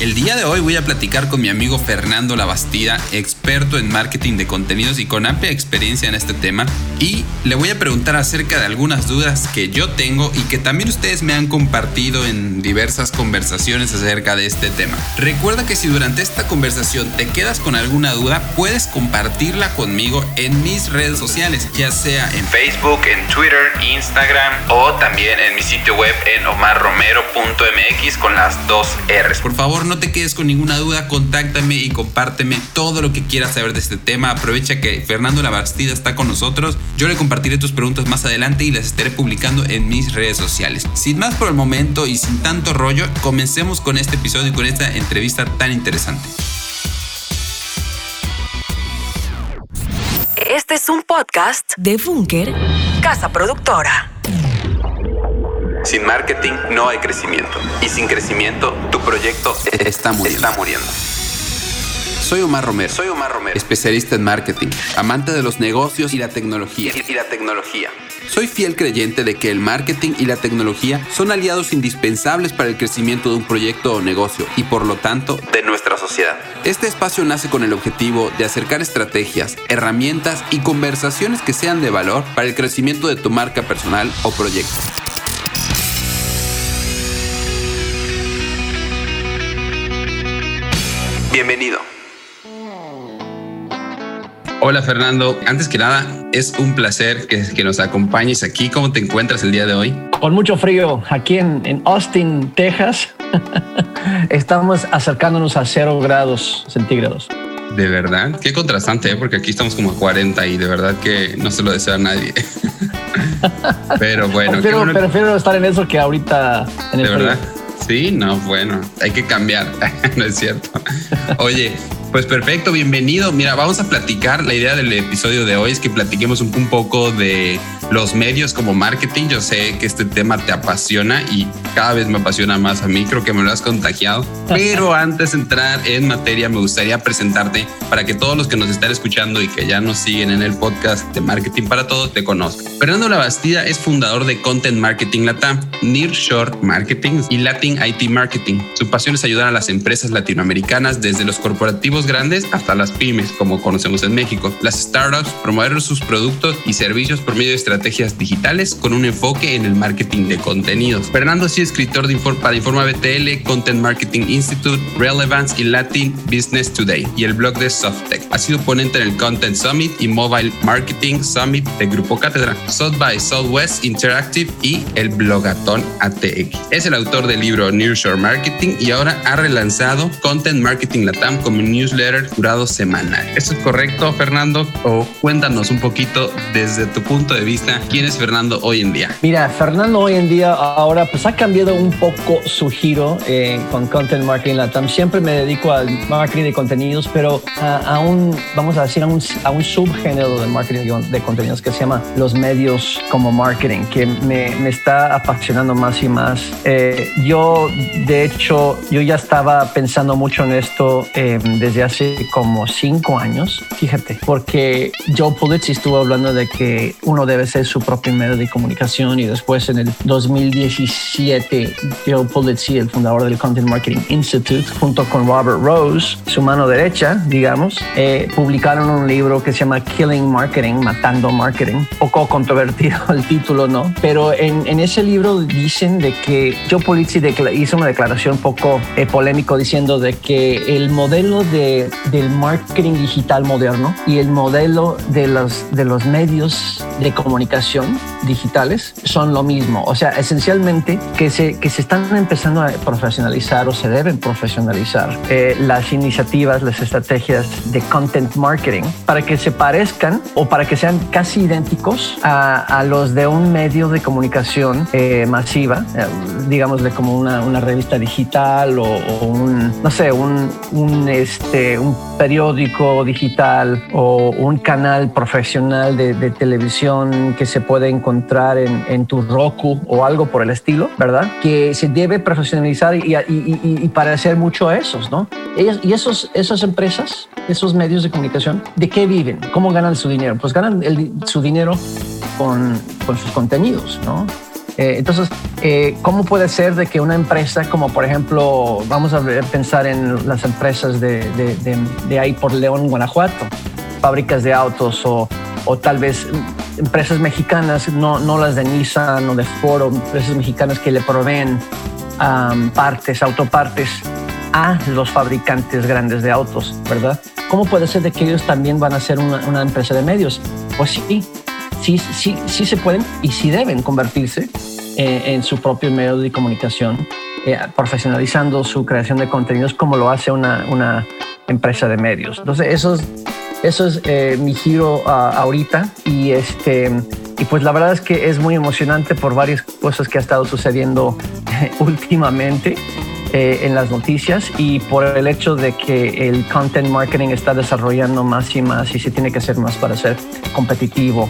El día de hoy voy a platicar con mi amigo Fernando Labastida, experto en marketing de contenidos y con amplia experiencia en este tema, y le voy a preguntar acerca de algunas dudas que yo tengo y que también ustedes me han compartido en diversas conversaciones acerca de este tema. Recuerda que si durante esta conversación te quedas con alguna duda, puedes compartirla conmigo en mis redes sociales, ya sea en Facebook, en Twitter, Instagram o también en mi sitio web en omarromero.mx con las dos R's. Por favor, no te quedes con ninguna duda, contáctame y compárteme todo lo que quieras saber de este tema. Aprovecha que Fernando Labastida está con nosotros. Yo le compartiré tus preguntas más adelante y las estaré publicando en mis redes sociales. Sin más por el momento y sin tanto rollo, comencemos con este episodio y con esta entrevista tan interesante. Este es un podcast de Bunker, casa productora. Sin marketing no hay crecimiento. Y sin crecimiento, tu proyecto está muriendo. Soy Omar Romero. Soy Omar Romero. Especialista en marketing, amante de los negocios y la tecnología. Y, la tecnología. Soy fiel creyente de que el marketing y la tecnología son aliados indispensables para el crecimiento de un proyecto o negocio y por lo tanto de nuestra sociedad. Este espacio nace con el objetivo de acercar estrategias, herramientas y conversaciones que sean de valor para el crecimiento de tu marca personal o proyecto. Bienvenido. Hola Fernando, antes que nada es un placer que, nos acompañes aquí. ¿Cómo te encuentras el día de hoy? Con mucho frío aquí en, Austin, Texas. estamos acercándonos a cero grados centígrados. De verdad, qué contrastante, ¿eh? porque aquí estamos como a 40 y de verdad que no se lo desea a nadie. pero bueno, prefiero estar en eso que ahorita en el De verdad. Sí, no, bueno, hay que cambiar, no es cierto. Oye, pues perfecto, bienvenido. Mira, vamos a platicar. La idea del episodio de hoy es que platiquemos un, poco de los medios como marketing. Yo sé que este tema te apasiona y cada vez me apasiona más a mí. Creo que me lo has contagiado. Pero antes de entrar en materia, me gustaría presentarte para que todos los que nos están escuchando y que ya nos siguen en el podcast de Marketing para Todos te conozcan. Fernando Labastida es fundador de Content Marketing Latam, Nearshore Marketing y Latin IT Marketing. Su pasión es ayudar a las empresas latinoamericanas desde los corporativos grandes hasta las pymes, como conocemos en México. Las startups promueven sus productos y servicios por medio de estrategias digitales con un enfoque en el marketing de contenidos. Fernando sí es escritor de para Informa BTL, Content Marketing Institute, Relevance y Latin Business Today y el blog de Softec. Ha sido ponente en el Content Summit y Mobile Marketing Summit de Grupo Cátedra, South by Southwest Interactive y el Blogatón ATX. Es el autor del libro Nearshore Marketing y ahora ha relanzado Content Marketing Latam como news newsletter jurado semanal. ¿Eso es correcto, Fernando? O cuéntanos un poquito desde tu punto de vista, ¿quién es Fernando hoy en día? Mira, Fernando hoy en día ahora pues ha cambiado un poco su giro eh, con Content Marketing Latam. Siempre me dedico al marketing de contenidos, pero a, un, vamos a decir, a un, subgénero de marketing de contenidos que se llama los medios como marketing, que me, me está apasionando más y más. Eh, yo, de hecho, yo ya estaba pensando mucho en esto eh, desde hace como cinco años, fíjate, porque Joe Pulitzer estuvo hablando de que uno debe ser su propio medio de comunicación y después en el 2017 Joe Pulitzer, el fundador del Content Marketing Institute, junto con Robert Rose, su mano derecha, digamos, eh, publicaron un libro que se llama Killing Marketing, Matando Marketing, poco controvertido el título, ¿no? Pero en, en ese libro dicen de que Joe Pulitzer hizo una declaración poco eh, polémico diciendo de que el modelo de del marketing digital moderno y el modelo de los, de los medios de comunicación digitales son lo mismo. O sea, esencialmente que se, que se están empezando a profesionalizar o se deben profesionalizar eh, las iniciativas, las estrategias de content marketing para que se parezcan o para que sean casi idénticos a, los de un medio de comunicación eh, masiva, eh, digamos como una, una revista digital o, o, un, no sé, un, un este, un periódico digital o un canal profesional de, televisión que se puede encontrar en, tu Roku o algo por el estilo, ¿verdad? Que se debe profesionalizar y, y, parecer mucho a esos, ¿no? Y esos, esas empresas, esos medios de comunicación, ¿de qué viven? ¿Cómo ganan su dinero? Pues ganan su dinero con, con sus contenidos, ¿no? Eh, entonces, eh, ¿cómo puede ser de que una empresa como por ejemplo, vamos a pensar en las empresas de, de, ahí por León, Guanajuato, fábricas de autos o, o tal vez empresas mexicanas, no, no las de Nissan o de Ford, empresas mexicanas que le proveen partes, autopartes a los fabricantes grandes de autos, ¿verdad? ¿Cómo puede ser de que ellos también van a ser una, empresa de medios? Pues sí, sí, sí, sí se pueden y sí deben convertirse eh, en su propio medio de comunicación, eh, profesionalizando su creación de contenidos como lo hace una, una empresa de medios. Entonces, eso es, eso es eh, mi giro ah, ahorita y este y pues la verdad es que es muy emocionante por varias cosas que ha estado sucediendo últimamente. Eh, en las noticias y por el hecho de que el content marketing está desarrollando más y más y se tiene que hacer más para ser competitivo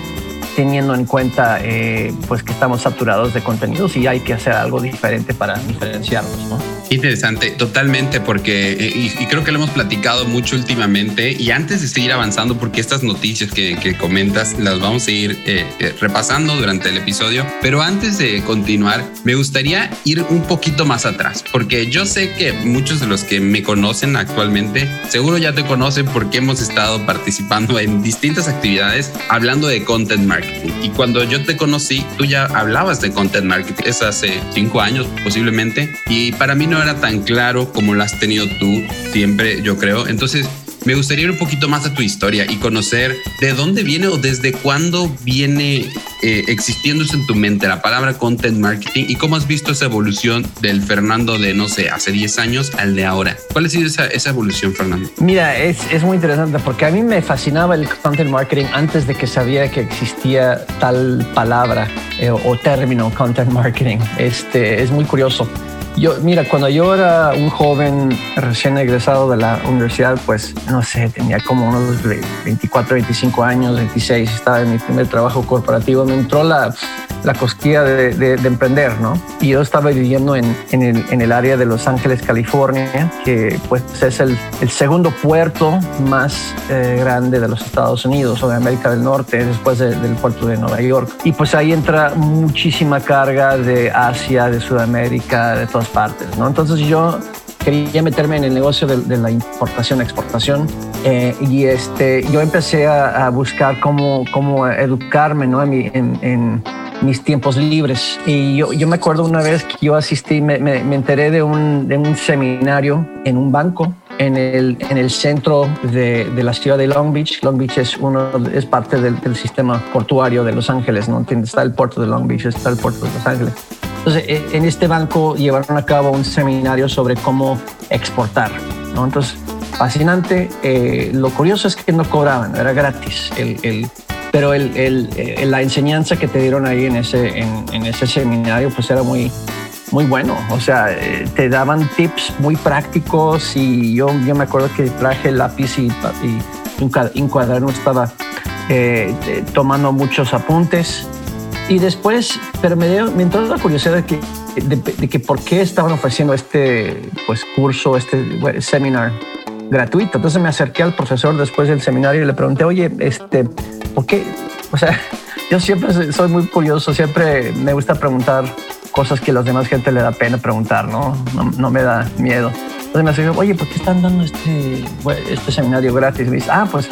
teniendo en cuenta eh, pues que estamos saturados de contenidos y hay que hacer algo diferente para diferenciarnos. ¿no? Interesante, totalmente, porque eh, y, creo que lo hemos platicado mucho últimamente y antes de seguir avanzando, porque estas noticias que, comentas las vamos a ir eh, repasando durante el episodio, pero antes de continuar, me gustaría ir un poquito más atrás, porque yo sé que muchos de los que me conocen actualmente seguro ya te conocen porque hemos estado participando en distintas actividades hablando de content marketing y cuando yo te conocí, tú ya hablabas de content marketing, es hace cinco años posiblemente, y para mí no era tan claro como lo has tenido tú siempre, yo creo. Entonces, me gustaría ir un poquito más a tu historia y conocer de dónde viene o desde cuándo viene eh, existiéndose en tu mente la palabra content marketing y cómo has visto esa evolución del Fernando de, no sé, hace 10 años al de ahora. ¿Cuál ha sido esa, esa evolución, Fernando? Mira, es, es, muy interesante porque a mí me fascinaba el content marketing antes de que sabía que existía tal palabra eh, o término content marketing. Este, es muy curioso. Yo, mira, cuando yo era un joven recién egresado de la universidad, pues no sé, tenía como unos 24, 25 años, 26, estaba en mi primer trabajo corporativo, me entró la, la cosquilla de, de, emprender, ¿no? Y yo estaba viviendo en, en, el, área de Los Ángeles, California, que pues es el, segundo puerto más eh, grande de los Estados Unidos o de América del Norte, después del puerto de Nueva York. Y pues ahí entra muchísima carga de Asia, de Sudamérica, de todas partes, ¿no? Entonces yo quería meterme en el negocio de, la importación, exportación eh, y este, yo empecé a, buscar cómo, cómo educarme ¿no? Mis tiempos libres. Y yo, yo, me acuerdo una vez que yo asistí, me, me, enteré de un, de un, seminario en un banco en el, en el centro de, de, la ciudad de Long Beach. Long Beach es, uno, es parte del, sistema portuario de Los Ángeles, ¿no? Está el puerto de Long Beach, está el puerto de Los Ángeles. Entonces, e, en este banco llevaron a cabo un seminario sobre cómo exportar. ¿no? Entonces, fascinante. Eh, lo curioso es que no cobraban, era gratis. El, pero el, eh, la enseñanza que te dieron ahí en ese, seminario, pues era muy, muy bueno. O sea, eh, te daban tips muy prácticos y yo, yo me acuerdo que traje lápiz y, y un cuaderno, estaba tomando muchos apuntes y después, pero me, dio, me entró la curiosidad de que, de, que por qué estaban ofreciendo este pues, curso, este seminar gratuito. Entonces me acerqué al profesor después del seminario y le pregunté, oye, este, ¿por qué? O sea, yo siempre soy muy curioso, siempre me gusta preguntar cosas que a las demás gente le da pena preguntar, ¿no? No, me da miedo. Entonces me acerqué, oye, ¿por qué están dando este, este seminario gratis? Y me dice, ah, pues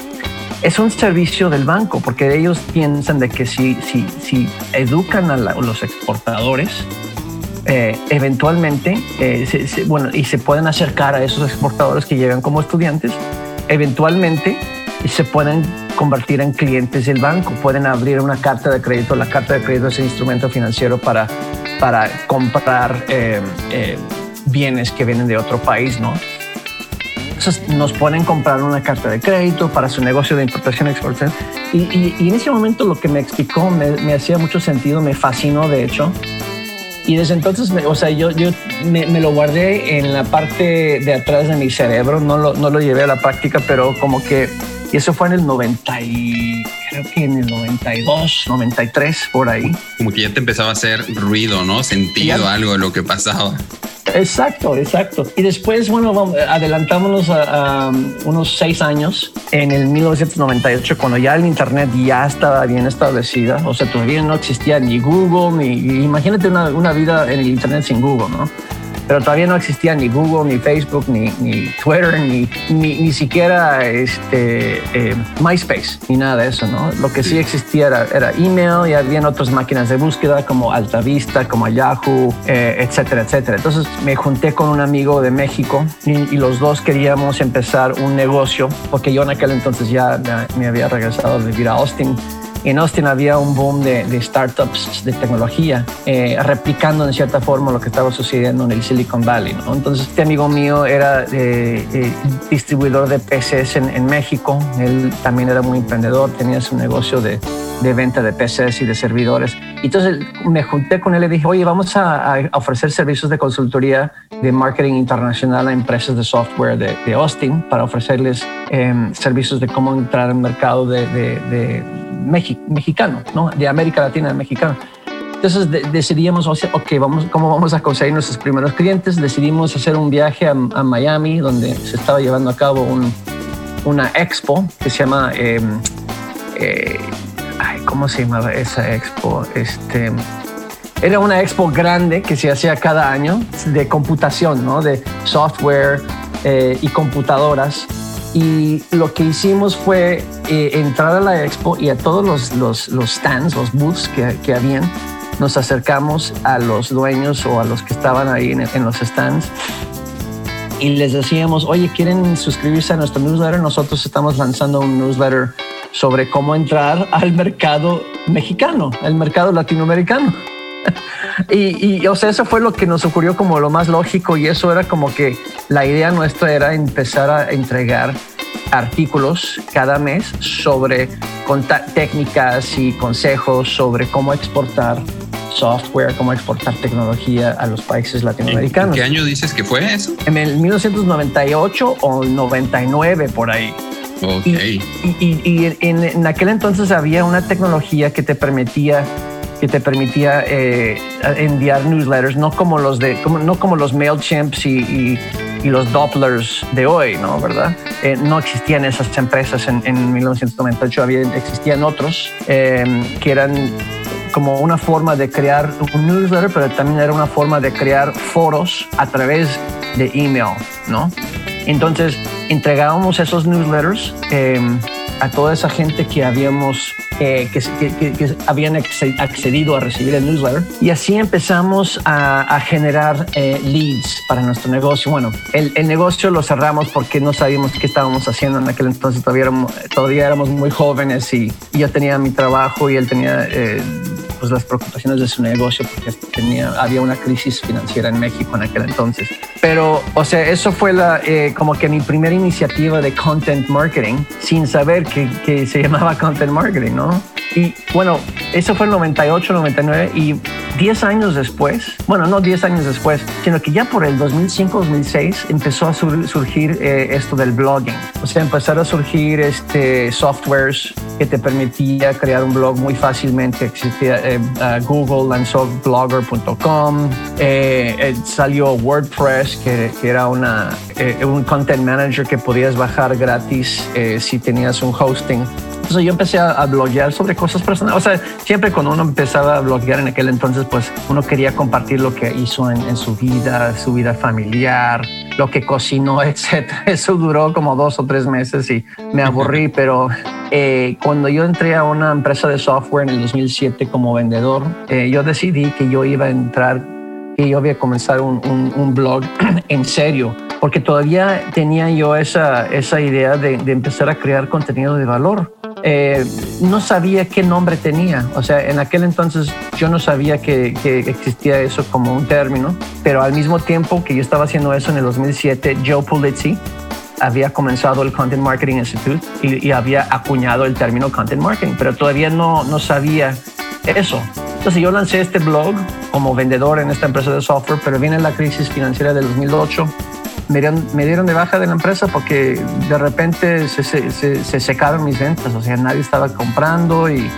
es un servicio del banco, porque ellos piensan de que si, si, si educan a, los exportadores, eh, eventualmente, eh, bueno, y se pueden acercar a esos exportadores que llegan como estudiantes, eventualmente se pueden convertir en clientes del banco, pueden abrir una carta de crédito. La carta de crédito es el instrumento financiero para, para comprar eh, bienes que vienen de otro país, ¿no? nos pueden comprar una carta de crédito para su negocio de importación y exportación. Y, en ese momento lo que me explicó me, hacía mucho sentido, me fascinó de hecho. Y desde entonces, o sea, yo, yo me, lo guardé en la parte de atrás de mi cerebro, no lo, no lo llevé a la práctica, pero como que, y eso fue en el 90 y creo que en el 92, 93, por ahí. Como que ya te empezaba a hacer ruido, ¿no? Sentido, algo de lo que pasaba Exacto, exacto. Y después, bueno, adelantámonos a, unos seis años, en el 1998, cuando ya el Internet ya estaba bien establecida, o sea, todavía no existía ni Google, ni imagínate una, una vida en el Internet sin Google, ¿no? Pero todavía no existía ni Google, ni Facebook, ni, ni Twitter, ni, ni, siquiera este, eh, MySpace, ni nada de eso, ¿no? Lo que sí existía era, email y habían otras máquinas de búsqueda como Altavista, como Yahoo, eh, etcétera, etcétera. Entonces me junté con un amigo de México y, los dos queríamos empezar un negocio, porque yo en aquel entonces ya me, me había regresado a vivir a Austin en Austin había un boom de, startups de tecnología, eh, replicando en cierta forma lo que estaba sucediendo en el Silicon Valley. Entonces, este amigo mío era eh, eh, distribuidor de PCs en, en, México. Él también era muy emprendedor, tenía su negocio de, de venta de PCs y de servidores. Entonces me junté con él y dije, oye, vamos a, ofrecer servicios de consultoría de marketing internacional a empresas de software de, de Austin para ofrecerles em, servicios de cómo entrar al mercado de, de mexicano, ¿no? de América Latina, mexicano. Entonces decidimos, ok, vamos, ¿cómo vamos a conseguir nuestros primeros clientes? Decidimos hacer un viaje a, Miami, donde se estaba llevando a cabo un, una expo que se llama, em, eh, ¿cómo se llamaba esa expo? Este, era una expo grande que se hacía cada año de computación, ¿no? de software eh, y computadoras y lo que hicimos fue eh, entrar a la expo y a todos los, los, los stands, los booths que, que, habían, nos acercamos a los dueños o a los que estaban ahí en, en los stands y les decíamos, oye, ¿quieren suscribirse a nuestro newsletter? Nosotros estamos lanzando un newsletter sobre cómo entrar al mercado mexicano, al mercado latinoamericano. y, y, o sea, eso fue lo que nos ocurrió como lo más lógico y eso era como que la idea nuestra era empezar a entregar artículos cada mes sobre técnicas y consejos sobre cómo exportar software, cómo exportar tecnología a los países latinoamericanos. ¿En qué año dices que fue eso? En el 1998 o 99 por ahí. Okay. Y, y, en, en, aquel entonces había una tecnología que te permitía que te permitía eh, enviar newsletters, no como los de, como, no como los Mailchimps y, y, y, los Dopplers de hoy, ¿no? ¿Verdad? Eh, no existían esas empresas en, en 1998, había, existían otros em, que eran como una forma de crear un newsletter, pero también era una forma de crear foros a través de email, ¿no? Entonces, entregábamos esos newsletters eh, a toda esa gente que habíamos eh, que, habían accedido a recibir el newsletter y así empezamos a, generar eh, leads para nuestro negocio. Bueno, el, negocio lo cerramos porque no sabíamos qué estábamos haciendo en aquel entonces. Todavía éramos, todavía éramos muy jóvenes y, yo tenía mi trabajo y él tenía eh, pues las preocupaciones de su negocio porque tenía, había una crisis financiera en México en aquel entonces. Pero, o sea, eso fue la, eh, como que mi primera iniciativa de content marketing sin saber que, que se llamaba content marketing, ¿no? Y bueno, eso fue en 98, 99 y 10 años después, bueno, no 10 años después, sino que ya por el 2005, 2006 empezó a surgir eh, esto del blogging. O sea, empezaron a surgir este, softwares que te permitía crear un blog muy fácilmente. Existía eh, Google lanzó blogger.com, eh, salió WordPress, que, que era una, un content manager que podías bajar gratis si tenías un hosting entonces yo empecé a, bloguear sobre cosas personales. O sea, siempre cuando uno empezaba a bloguear en aquel entonces, pues uno quería compartir lo que hizo en, su vida, su vida familiar, lo que cocinó, etc. Eso duró como dos o tres meses y me aburrí, pero eh, cuando yo entré a una empresa de software en el 2007 como vendedor, eh, yo decidí que yo iba a entrar, que yo iba a comenzar un, un, blog en serio, porque todavía tenía yo esa, esa idea de, de empezar a crear contenido de valor. Eh, no sabía qué nombre tenía. O sea, en aquel entonces yo no sabía que, existía eso como un término, pero al mismo tiempo que yo estaba haciendo eso en el 2007, Joe Pulizzi había comenzado el Content Marketing Institute y, había acuñado el término Content Marketing, pero todavía no, no sabía eso. Entonces yo lancé este blog como vendedor en esta empresa de software, pero viene la crisis financiera del 2008 me dieron, me dieron de baja de la empresa porque de repente se, se, se secaron mis ventas, o sea, nadie estaba comprando y,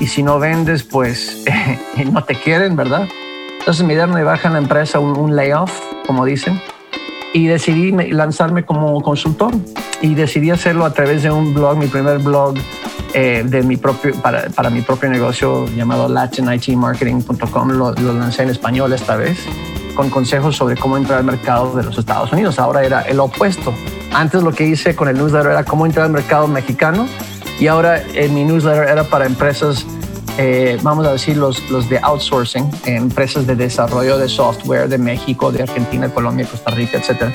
y si no vendes, pues no te quieren, ¿verdad? Entonces me dieron de baja en la empresa un, layoff como dicen, y decidí lanzarme como consultor y decidí hacerlo a través de un blog, mi primer blog eh, de mi propio, para, para, mi propio negocio llamado latinitmarketing.com. Lo, lo lancé en español esta vez con consejos sobre cómo entrar al mercado de los Estados Unidos. Ahora era el opuesto. Antes lo que hice con el newsletter era cómo entrar al mercado mexicano y ahora en mi newsletter era para empresas, eh, vamos a decir, los, los de outsourcing, empresas de desarrollo de software de México, de Argentina, Colombia, Costa Rica, etcétera,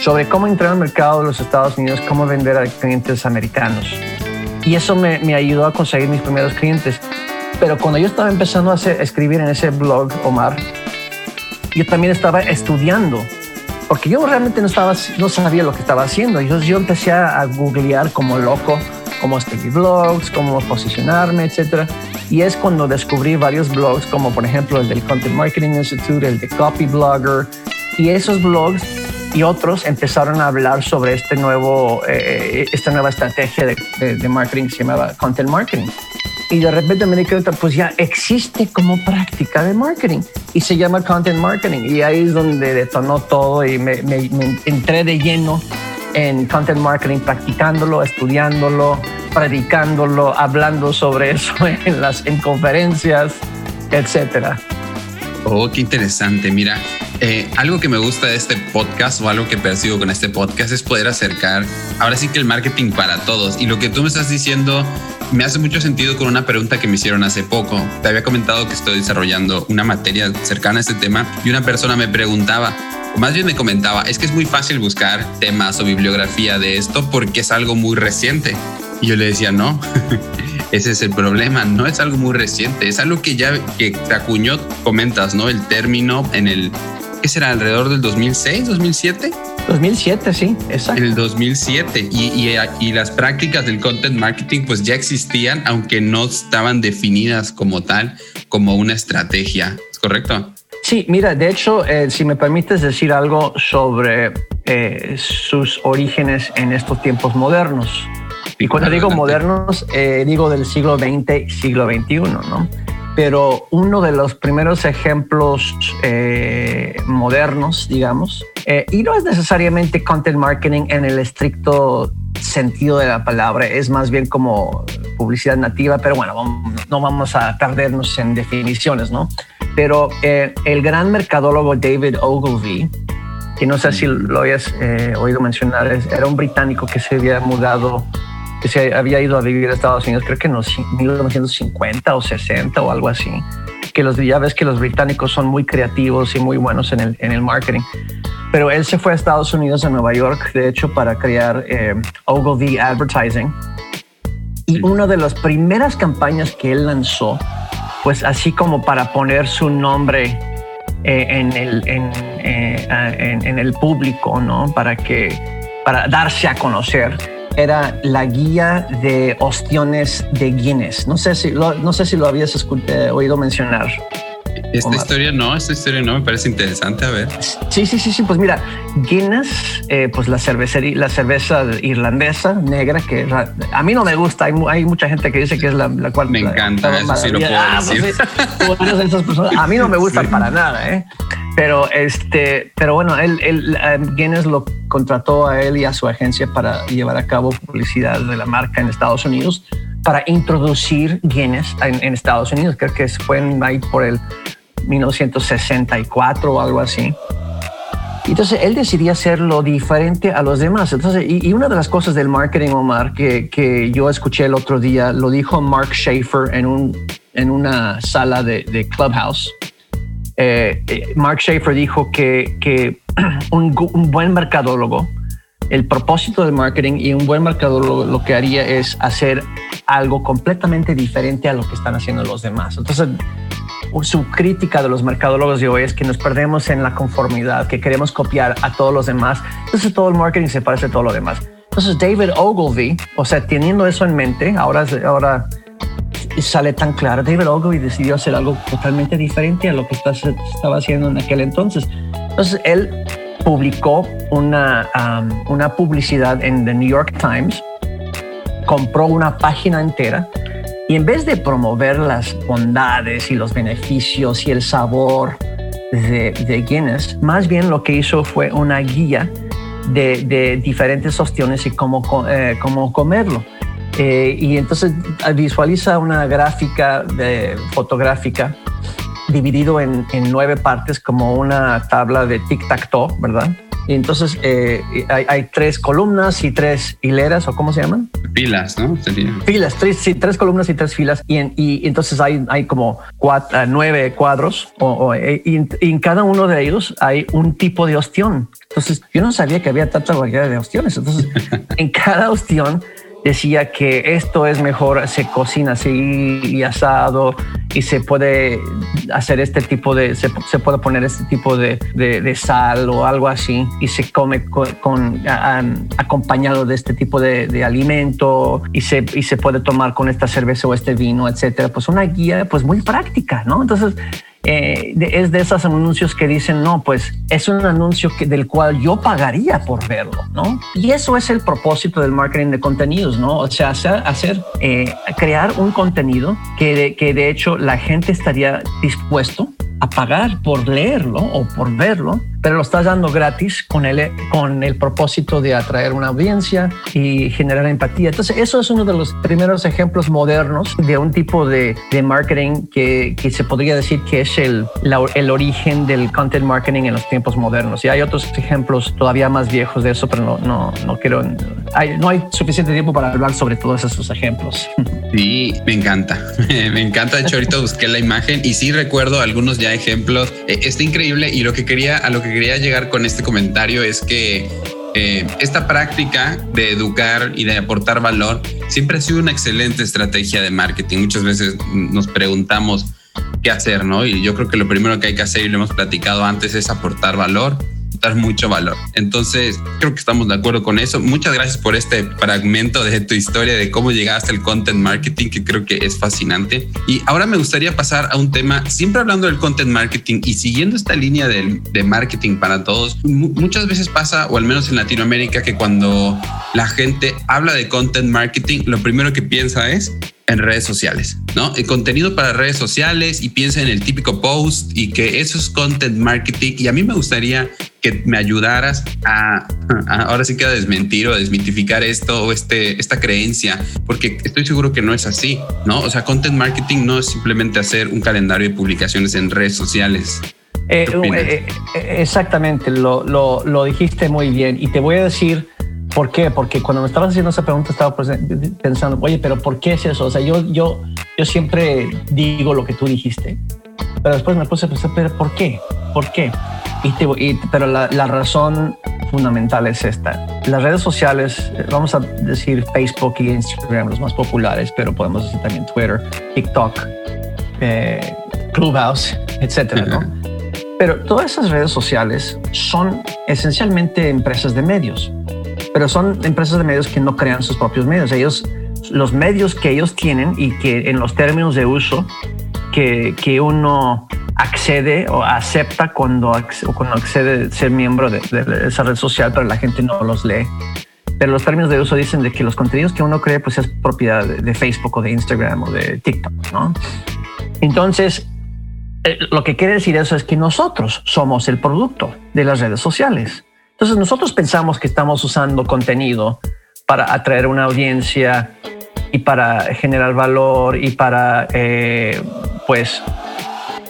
sobre cómo entrar al mercado de los Estados Unidos, cómo vender a clientes americanos. Y eso me, ayudó a conseguir mis primeros clientes. Pero cuando yo estaba empezando a escribir en ese blog, Omar, yo también estaba estudiando, porque yo realmente no, estaba, no sabía lo que estaba haciendo. Entonces yo empecé a googlear como loco cómo escribir blogs, cómo posicionarme, etc. Y es cuando descubrí varios blogs, como por ejemplo el del Content Marketing Institute, el de Copy Blogger, y esos blogs y otros empezaron a hablar sobre este nuevo, eh, esta nueva estrategia de, de marketing que se llamaba Content Marketing y de repente me di cuenta, pues ya existe como práctica de marketing y se llama content marketing. Y ahí es donde detonó todo y me, entré de lleno en content marketing, practicándolo, estudiándolo, predicándolo, hablando sobre eso en las en conferencias, etcétera. Oh, qué interesante. Mira, eh, algo que me gusta de este podcast o algo que percibo con este podcast es poder acercar ahora sí que el marketing para todos. Y lo que tú me estás diciendo me hace mucho sentido con una pregunta que me hicieron hace poco. Te había comentado que estoy desarrollando una materia cercana a este tema y una persona me preguntaba, o más bien me comentaba, es que es muy fácil buscar temas o bibliografía de esto porque es algo muy reciente. Y yo le decía, no, ese es el problema, no es algo muy reciente, es algo que ya que te acuñó, comentas, ¿no? El término en el, ¿qué será? ¿Alrededor del 2006, 2007? 2007, sí, exacto. El 2007 y, y, las prácticas del content marketing pues ya existían, aunque no estaban definidas como tal, como una estrategia, ¿es correcto? Sí, mira, de hecho, eh, si me permites decir algo sobre eh, sus orígenes en estos tiempos modernos. Y cuando digo modernos, eh, digo del siglo XX, siglo XXI, ¿no? Pero uno de los primeros ejemplos eh, modernos, digamos, eh, y no es necesariamente content marketing en el estricto sentido de la palabra, es más bien como publicidad nativa, pero bueno, no vamos a perdernos en definiciones, ¿no? Pero eh, el gran mercadólogo David Ogilvy, que no sé si lo hayas oído mencionar, era un británico que se había mudado que se había ido a vivir a Estados Unidos, creo que en los 1950 o 60 o algo así. Que los, ya ves que los británicos son muy creativos y muy buenos en el, en el marketing. Pero él se fue a Estados Unidos, a Nueva York, de hecho, para crear eh, Ogilvy Advertising. Y una de las primeras campañas que él lanzó, pues así como para poner su nombre eh, en, el, en, eh, en, en, el público, ¿no? Para, que, para darse a conocer era la guía de ostiones de Guinness. No sé si lo, no sé si lo habías eh, oído mencionar. Esta historia no, esta historia no me parece interesante. A ver. Sí, sí, sí, sí. Pues mira, Guinness, eh, pues la cervecería, la cerveza irlandesa negra que a mí no me gusta. Hay, mucha gente que dice que es la, cual me encanta. eso sí lo puedo ah, pues decir. a mí no me gusta para nada, ¿eh? Pero este, pero bueno, él, él, eh, Guinness lo contrató a él y a su agencia para llevar a cabo publicidad de la marca en Estados Unidos para introducir Guinness en, Estados Unidos. Creo que fue ahí por el 1964 o algo así. Entonces él decidía hacerlo diferente a los demás. Entonces, y, una de las cosas del marketing, Omar, que, que, yo escuché el otro día, lo dijo Mark Schaefer en, un, en una sala de, de Clubhouse. Eh, eh, Mark Schaefer dijo que, un, un, buen mercadólogo, el propósito del marketing y un buen mercadólogo lo que haría es hacer algo completamente diferente a lo que están haciendo los demás. Entonces, su crítica de los mercadólogos de hoy es que nos perdemos en la conformidad, que queremos copiar a todos los demás. Entonces todo el marketing se parece a todo lo demás. Entonces David Ogilvy, o sea, teniendo eso en mente, ahora, ahora sale tan claro, David Ogilvy decidió hacer algo totalmente diferente a lo que estaba haciendo en aquel entonces. Entonces él publicó una, una publicidad en The New York Times, compró una página entera y en vez de promover las bondades y los beneficios y el sabor de, Guinness, más bien lo que hizo fue una guía de, diferentes opciones y cómo, eh, cómo comerlo. Eh, y entonces visualiza una gráfica de, fotográfica dividido en, en, nueve partes como una tabla de tic-tac-toe, ¿verdad? Y entonces eh, hay, tres columnas y tres hileras, ¿o cómo se llaman? Filas, ¿no? Filas, tres, sí, tres columnas y tres filas. Y, y entonces hay, hay como cuatro, eh, nueve cuadros o, eh, y, en cada uno de ellos hay un tipo de ostión. Entonces yo no sabía que había tanta variedad de ostiones. Entonces en cada ostión decía que esto es mejor, se cocina así y asado y se puede hacer este tipo de, se, puede poner este tipo de, de, sal o algo así y se come con, acompañado de este tipo de, alimento y se, y se puede tomar con esta cerveza o este vino, etcétera. Pues una guía pues muy práctica, ¿no? Entonces eh, es de esos anuncios que dicen, no, pues es un anuncio del cual yo pagaría por verlo, ¿no? Y eso es el propósito del marketing de contenidos, ¿no? O sea, hacer, eh, crear un contenido que que de hecho la gente estaría dispuesto a pagar por leerlo o por verlo, pero lo estás dando gratis con el, con el propósito de atraer una audiencia y generar empatía. Entonces, eso es uno de los primeros ejemplos modernos de un tipo de, de marketing que, que, se podría decir que es el, el origen del content marketing en los tiempos modernos. Y hay otros ejemplos todavía más viejos de eso, pero no, no, no quiero, hay, no hay suficiente tiempo para hablar sobre todos esos ejemplos. Sí, me encanta. me encanta. De hecho, ahorita busqué la imagen y sí recuerdo algunos ya ejemplos. Eh, está increíble y lo que quería, a lo que quería llegar con este comentario es que eh, esta práctica de educar y de aportar valor siempre ha sido una excelente estrategia de marketing. Muchas veces nos preguntamos qué hacer, ¿no? Y yo creo que lo primero que hay que hacer, y lo hemos platicado antes, es aportar valor dar mucho valor. Entonces, creo que estamos de acuerdo con eso. Muchas gracias por este fragmento de tu historia de cómo llegaste al content marketing, que creo que es fascinante. Y ahora me gustaría pasar a un tema, siempre hablando del content marketing y siguiendo esta línea de, de marketing para todos. Muchas veces pasa, o al menos en Latinoamérica, que cuando la gente habla de content marketing, lo primero que piensa es en redes sociales, ¿no? El contenido para redes sociales y piensa en el típico post y que eso es content marketing. Y a mí me gustaría que me ayudaras a, ahora sí que a desmentir o a desmitificar esto o este, esta creencia, porque estoy seguro que no es así, ¿no? O sea, content marketing no es simplemente hacer un calendario de publicaciones en redes sociales. Eh, eh, eh, exactamente, lo, lo, lo dijiste muy bien y te voy a decir ¿Por qué? Porque cuando me estabas haciendo esa pregunta estaba pensando, oye, pero ¿por qué es eso? O sea, yo, yo, yo siempre digo lo que tú dijiste, pero después me puse a pensar, pero ¿por qué? ¿Por qué? Y, pero la, la, razón fundamental es esta. Las redes sociales, vamos a decir Facebook y Instagram, los más populares, pero podemos decir también Twitter, TikTok, eh, Clubhouse, etcétera, ¿no? Pero todas esas redes sociales son esencialmente empresas de medios pero son empresas de medios que no crean sus propios medios. Ellos, los medios que ellos tienen y que en los términos de uso que, que uno accede o acepta cuando, cuando accede ser miembro de, esa red social, pero la gente no los lee. Pero los términos de uso dicen de que los contenidos que uno cree pues es propiedad de, Facebook o de Instagram o de TikTok, ¿no? Entonces, eh, lo que quiere decir eso es que nosotros somos el producto de las redes sociales. Entonces nosotros pensamos que estamos usando contenido para atraer una audiencia y para generar valor y para eh, pues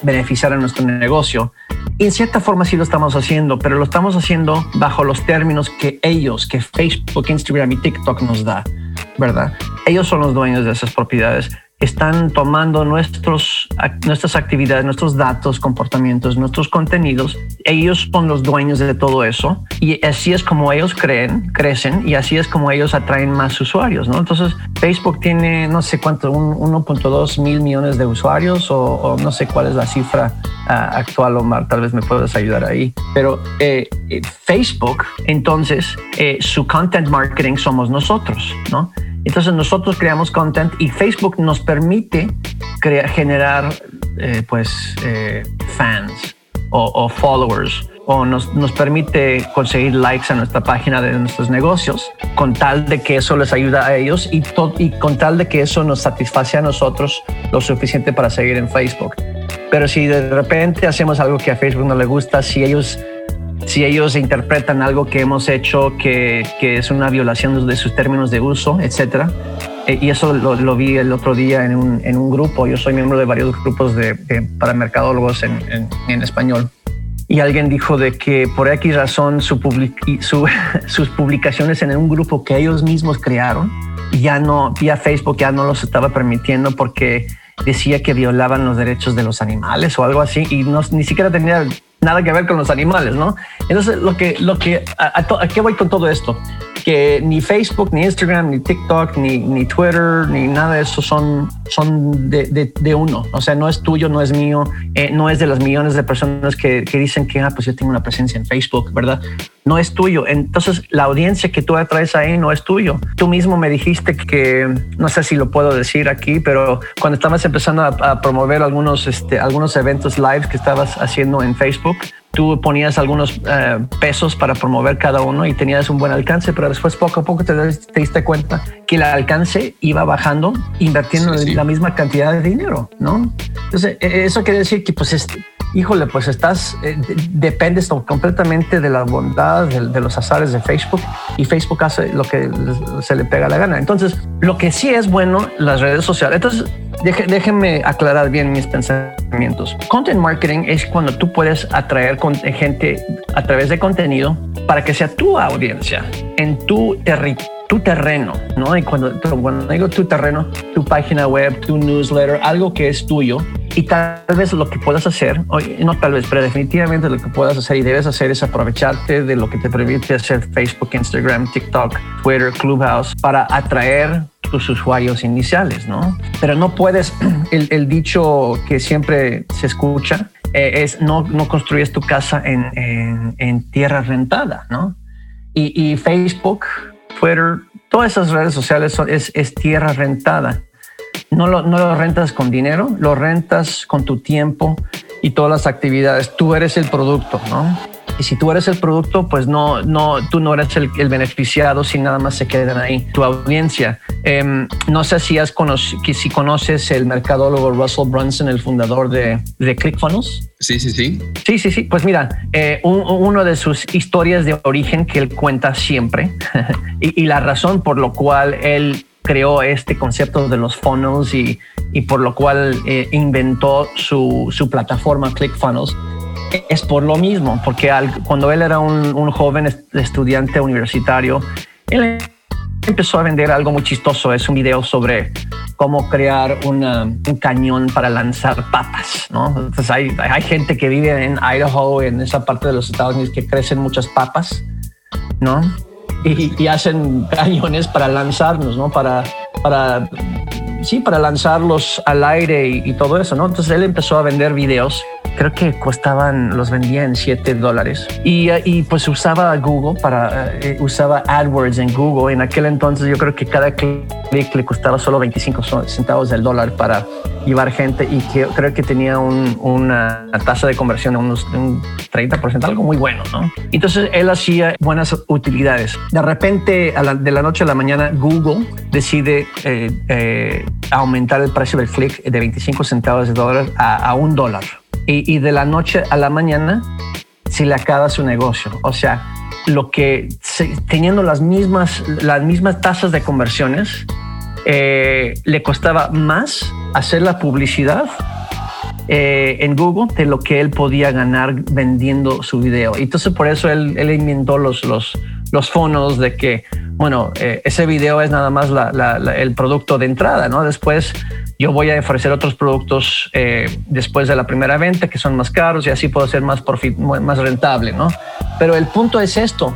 beneficiar a nuestro negocio. Y en cierta forma sí lo estamos haciendo, pero lo estamos haciendo bajo los términos que ellos, que Facebook, Instagram y TikTok nos da, ¿verdad? Ellos son los dueños de esas propiedades están tomando nuestros, nuestras actividades, nuestros datos, comportamientos, nuestros contenidos. Ellos son los dueños de todo eso y así es como ellos creen, crecen y así es como ellos atraen más usuarios. ¿no? Entonces, Facebook tiene no sé cuánto, 1.2 mil millones de usuarios o, no sé cuál es la cifra uh, actual, Omar, tal vez me puedas ayudar ahí. Pero eh, eh, Facebook, entonces, eh, su content marketing somos nosotros, ¿no? Entonces nosotros creamos content y Facebook nos permite generar eh, pues eh, fans o, followers o nos, nos, permite conseguir likes a nuestra página de nuestros negocios con tal de que eso les ayuda a ellos y con tal de que eso nos satisface a nosotros lo suficiente para seguir en Facebook. Pero si de repente hacemos algo que a Facebook no le gusta, si ellos si ellos interpretan algo que hemos hecho que, que es una violación de sus términos de uso, etcétera. Eh, y eso lo, vi el otro día en un, en un, grupo. Yo soy miembro de varios grupos de, para mercadólogos en, en, en, español. Y alguien dijo de que por X razón su su, sus publicaciones en un grupo que ellos mismos crearon, ya no, vía Facebook ya no los estaba permitiendo porque decía que violaban los derechos de los animales o algo así y no, ni siquiera tenía nada que ver con los animales, ¿no? Entonces, lo que, lo que, a, a, qué voy con todo esto? Que ni Facebook, ni Instagram, ni TikTok, ni, ni Twitter, ni nada de eso son, son de, de, uno. O sea, no es tuyo, no es mío, eh, no es de las millones de personas que, que dicen que, ah, pues yo tengo una presencia en Facebook, ¿verdad? No es tuyo. Entonces, la audiencia que tú atraes ahí no es tuyo. Tú mismo me dijiste que, no sé si lo puedo decir aquí, pero cuando estabas empezando a, promover algunos, este, algunos eventos live que estabas haciendo en Facebook, tú ponías algunos eh, pesos para promover cada uno y tenías un buen alcance, pero después poco a poco te, diste cuenta que el alcance iba bajando invirtiendo la misma cantidad de dinero, ¿no? Entonces, e, eso quiere decir que pues este, híjole, pues estás, eh, dependes completamente de la bondad, de, los azares de Facebook y Facebook hace lo que se le pega la gana. Entonces, lo que sí es bueno, las redes sociales. Entonces, déjenme aclarar bien mis pensamientos. Content marketing es cuando tú puedes atraer gente a través de contenido para que sea tu audiencia en tu territorio tu terreno, ¿no? Y cuando, cuando digo tu terreno, tu página web, tu newsletter, algo que es tuyo, y tal vez lo que puedas hacer, no tal vez, pero definitivamente lo que puedas hacer y debes hacer es aprovecharte de lo que te permite hacer Facebook, Instagram, TikTok, Twitter, Clubhouse para atraer tus usuarios iniciales, ¿no? Pero no puedes, el, dicho que siempre se escucha eh, es no, no construyes tu casa en, en, tierra rentada, ¿no? Y, y Facebook Twitter, todas esas redes sociales son, es, es tierra rentada. No lo, no lo rentas con dinero, lo rentas con tu tiempo y todas las actividades. Tú eres el producto, ¿no? Y si tú eres el producto, pues no, no, tú no eres el, beneficiado si nada más se quedan ahí. Tu audiencia. Em, no sé si has si conoces el mercadólogo Russell Brunson, el fundador de, de ClickFunnels. Sí, sí, sí. Sí, sí, sí. Pues mira, eh, uno de sus historias de origen que él cuenta siempre y, la razón por lo cual él creó este concepto de los funnels y, y por lo cual eh, inventó su, su plataforma ClickFunnels es por lo mismo, porque cuando él era un, joven estudiante universitario, él empezó a vender algo muy chistoso. Es un video sobre cómo crear un cañón para lanzar papas. ¿no? Entonces hay, gente que vive en Idaho, en esa parte de los Estados Unidos, que crecen muchas papas, ¿no? Y, hacen cañones para lanzarnos, ¿no? Para, para, sí, para lanzarlos al aire y, y todo eso, ¿no? Entonces él empezó a vender videos creo que costaban, los vendía en 7 dólares. Y, y, pues usaba Google para, eh, usaba AdWords en Google. En aquel entonces yo creo que cada clic le costaba solo 25 centavos del dólar para llevar gente y que creo que tenía una tasa de conversión de unos un 30%, algo muy bueno, ¿no? Entonces él hacía buenas utilidades. De repente, de la noche a la mañana, Google decide eh, eh, aumentar el precio del click de 25 centavos de dólar a, a un dólar y, de la noche a la mañana se le acaba su negocio. O sea, lo que teniendo las mismas, las mismas tasas de conversiones, eh, le costaba más hacer la publicidad eh, en Google de lo que él podía ganar vendiendo su video. Y entonces por eso él, inventó los, los fondos de que, bueno, eh, ese video es nada más el producto de entrada, ¿no? Después yo voy a ofrecer otros productos eh, después de la primera venta que son más caros y así puedo ser más, más rentable, ¿no? Pero el punto es esto,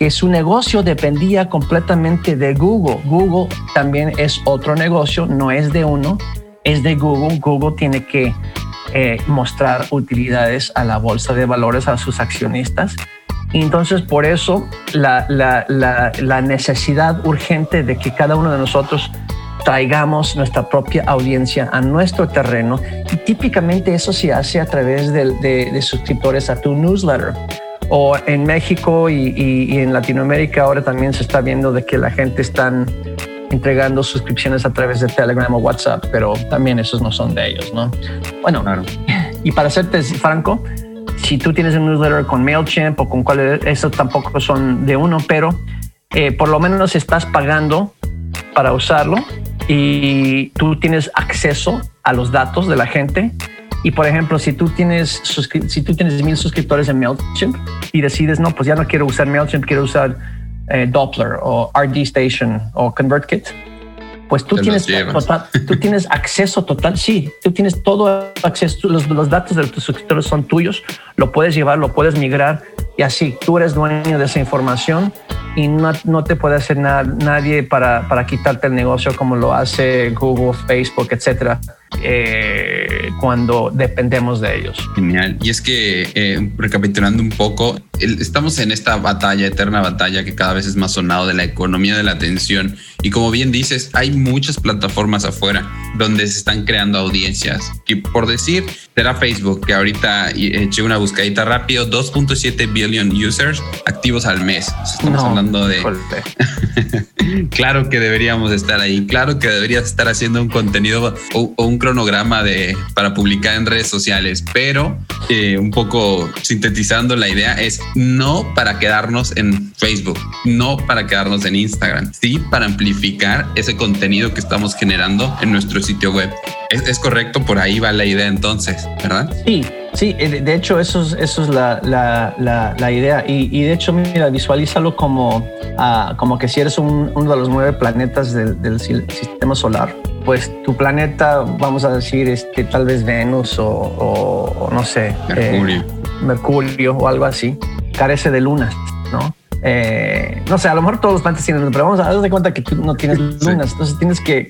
que su negocio dependía completamente de Google. Google también es otro negocio, no es de uno, es de Google. Google tiene que eh, mostrar utilidades a la bolsa de valores, a sus accionistas. Y entonces por eso la, la, la, la necesidad urgente de que cada uno de nosotros traigamos nuestra propia audiencia a nuestro terreno y típicamente eso se hace a través de, suscriptores a tu newsletter. O en México y, en Latinoamérica ahora también se está viendo de que la gente está entregando suscripciones a través de Telegram o WhatsApp, pero también esos no son de ellos, ¿no? Bueno, Y para serte franco, si tú tienes un newsletter con MailChimp o con cuál, eso tampoco son de uno, pero eh, por lo menos estás pagando para usarlo y tú tienes acceso a los datos de la gente. Y por ejemplo, si tú tienes si tú tienes mil suscriptores en MailChimp y decides, no, pues ya no quiero usar MailChimp, quiero usar eh, Doppler o RD Station o ConvertKit, pues tú tienes, tú tienes acceso total. Sí, tú tienes todo acceso. Los, los datos de tus suscriptores son tuyos. Lo puedes llevar, lo puedes migrar y así tú eres dueño de esa información y no, no te puede hacer nadie para, para quitarte el negocio como lo hace Google, Facebook, etcétera eh, cuando dependemos de ellos. Genial. Y es que, eh, recapitulando un poco, estamos en esta batalla, eterna batalla que cada vez es más sonado de la economía de la atención. Y como bien dices, hay muchas plataformas afuera donde se están creando audiencias. Y por decir, será Facebook, que ahorita eché una buscadita rápido, 2.7 billion users activos al mes. Estamos hablando de... claro que deberíamos estar ahí, claro que deberías estar haciendo un contenido o, un cronograma de, para publicar en redes sociales, pero eh, un poco sintetizando la idea es no para quedarnos en Facebook, no para quedarnos en Instagram, sí para amplificar ese contenido que estamos generando en nuestro sitio web. Es, correcto, por ahí va la idea entonces, ¿verdad? Sí, Sí, eh, de hecho eso es, eso es la, la, la, idea y, y, de hecho mira, visualízalo como, ah, como que si eres un, uno de los nueve planetas del, del, sistema solar, pues tu planeta, vamos a decir, es que tal vez Venus o, o, no sé, eh, Mercurio. Mercurio o algo así, carece de lunas, ¿no? Eh, no sé, a lo mejor todos los planetas tienen, pero vamos a dar de cuenta que tú no tienes lunas, entonces tienes que,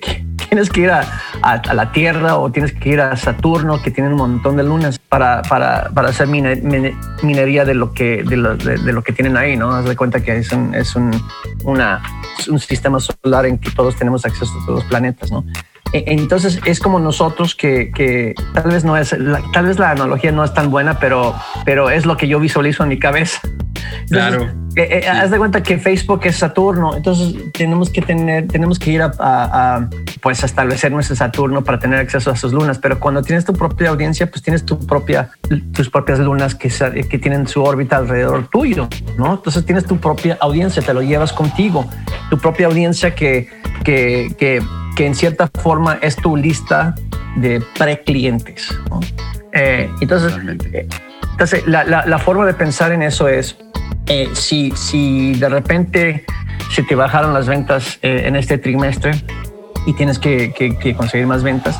tienes que ir a, a, la Tierra o tienes que ir a Saturno, que tiene un montón de lunas para, para, para hacer minería de lo que de lo, de, lo, que tienen ahí, ¿no? Haz de cuenta que es un, es un, una, un sistema solar en que todos tenemos acceso a todos los planetas, ¿no? E, entonces es como nosotros que, que tal vez no es, tal vez la analogía no es tan buena, pero, pero es lo que yo visualizo en mi cabeza. claro. Eh, eh, haz de cuenta que Facebook es Saturno, entonces tenemos que tener, tenemos que ir a, a, pues a establecer nuestro Saturno para tener acceso a sus lunas. Pero cuando tienes tu propia audiencia, pues tienes tu propia, tus propias lunas que, que tienen su órbita alrededor tuyo, ¿no? Entonces tienes tu propia audiencia, te lo llevas contigo, tu propia audiencia que, que, que que en cierta forma es tu lista de pre-clientes. Eh, entonces, eh, entonces la, la, forma de pensar en eso es, eh, si, si de repente se te bajaron las ventas en este trimestre y tienes que, que, conseguir más ventas,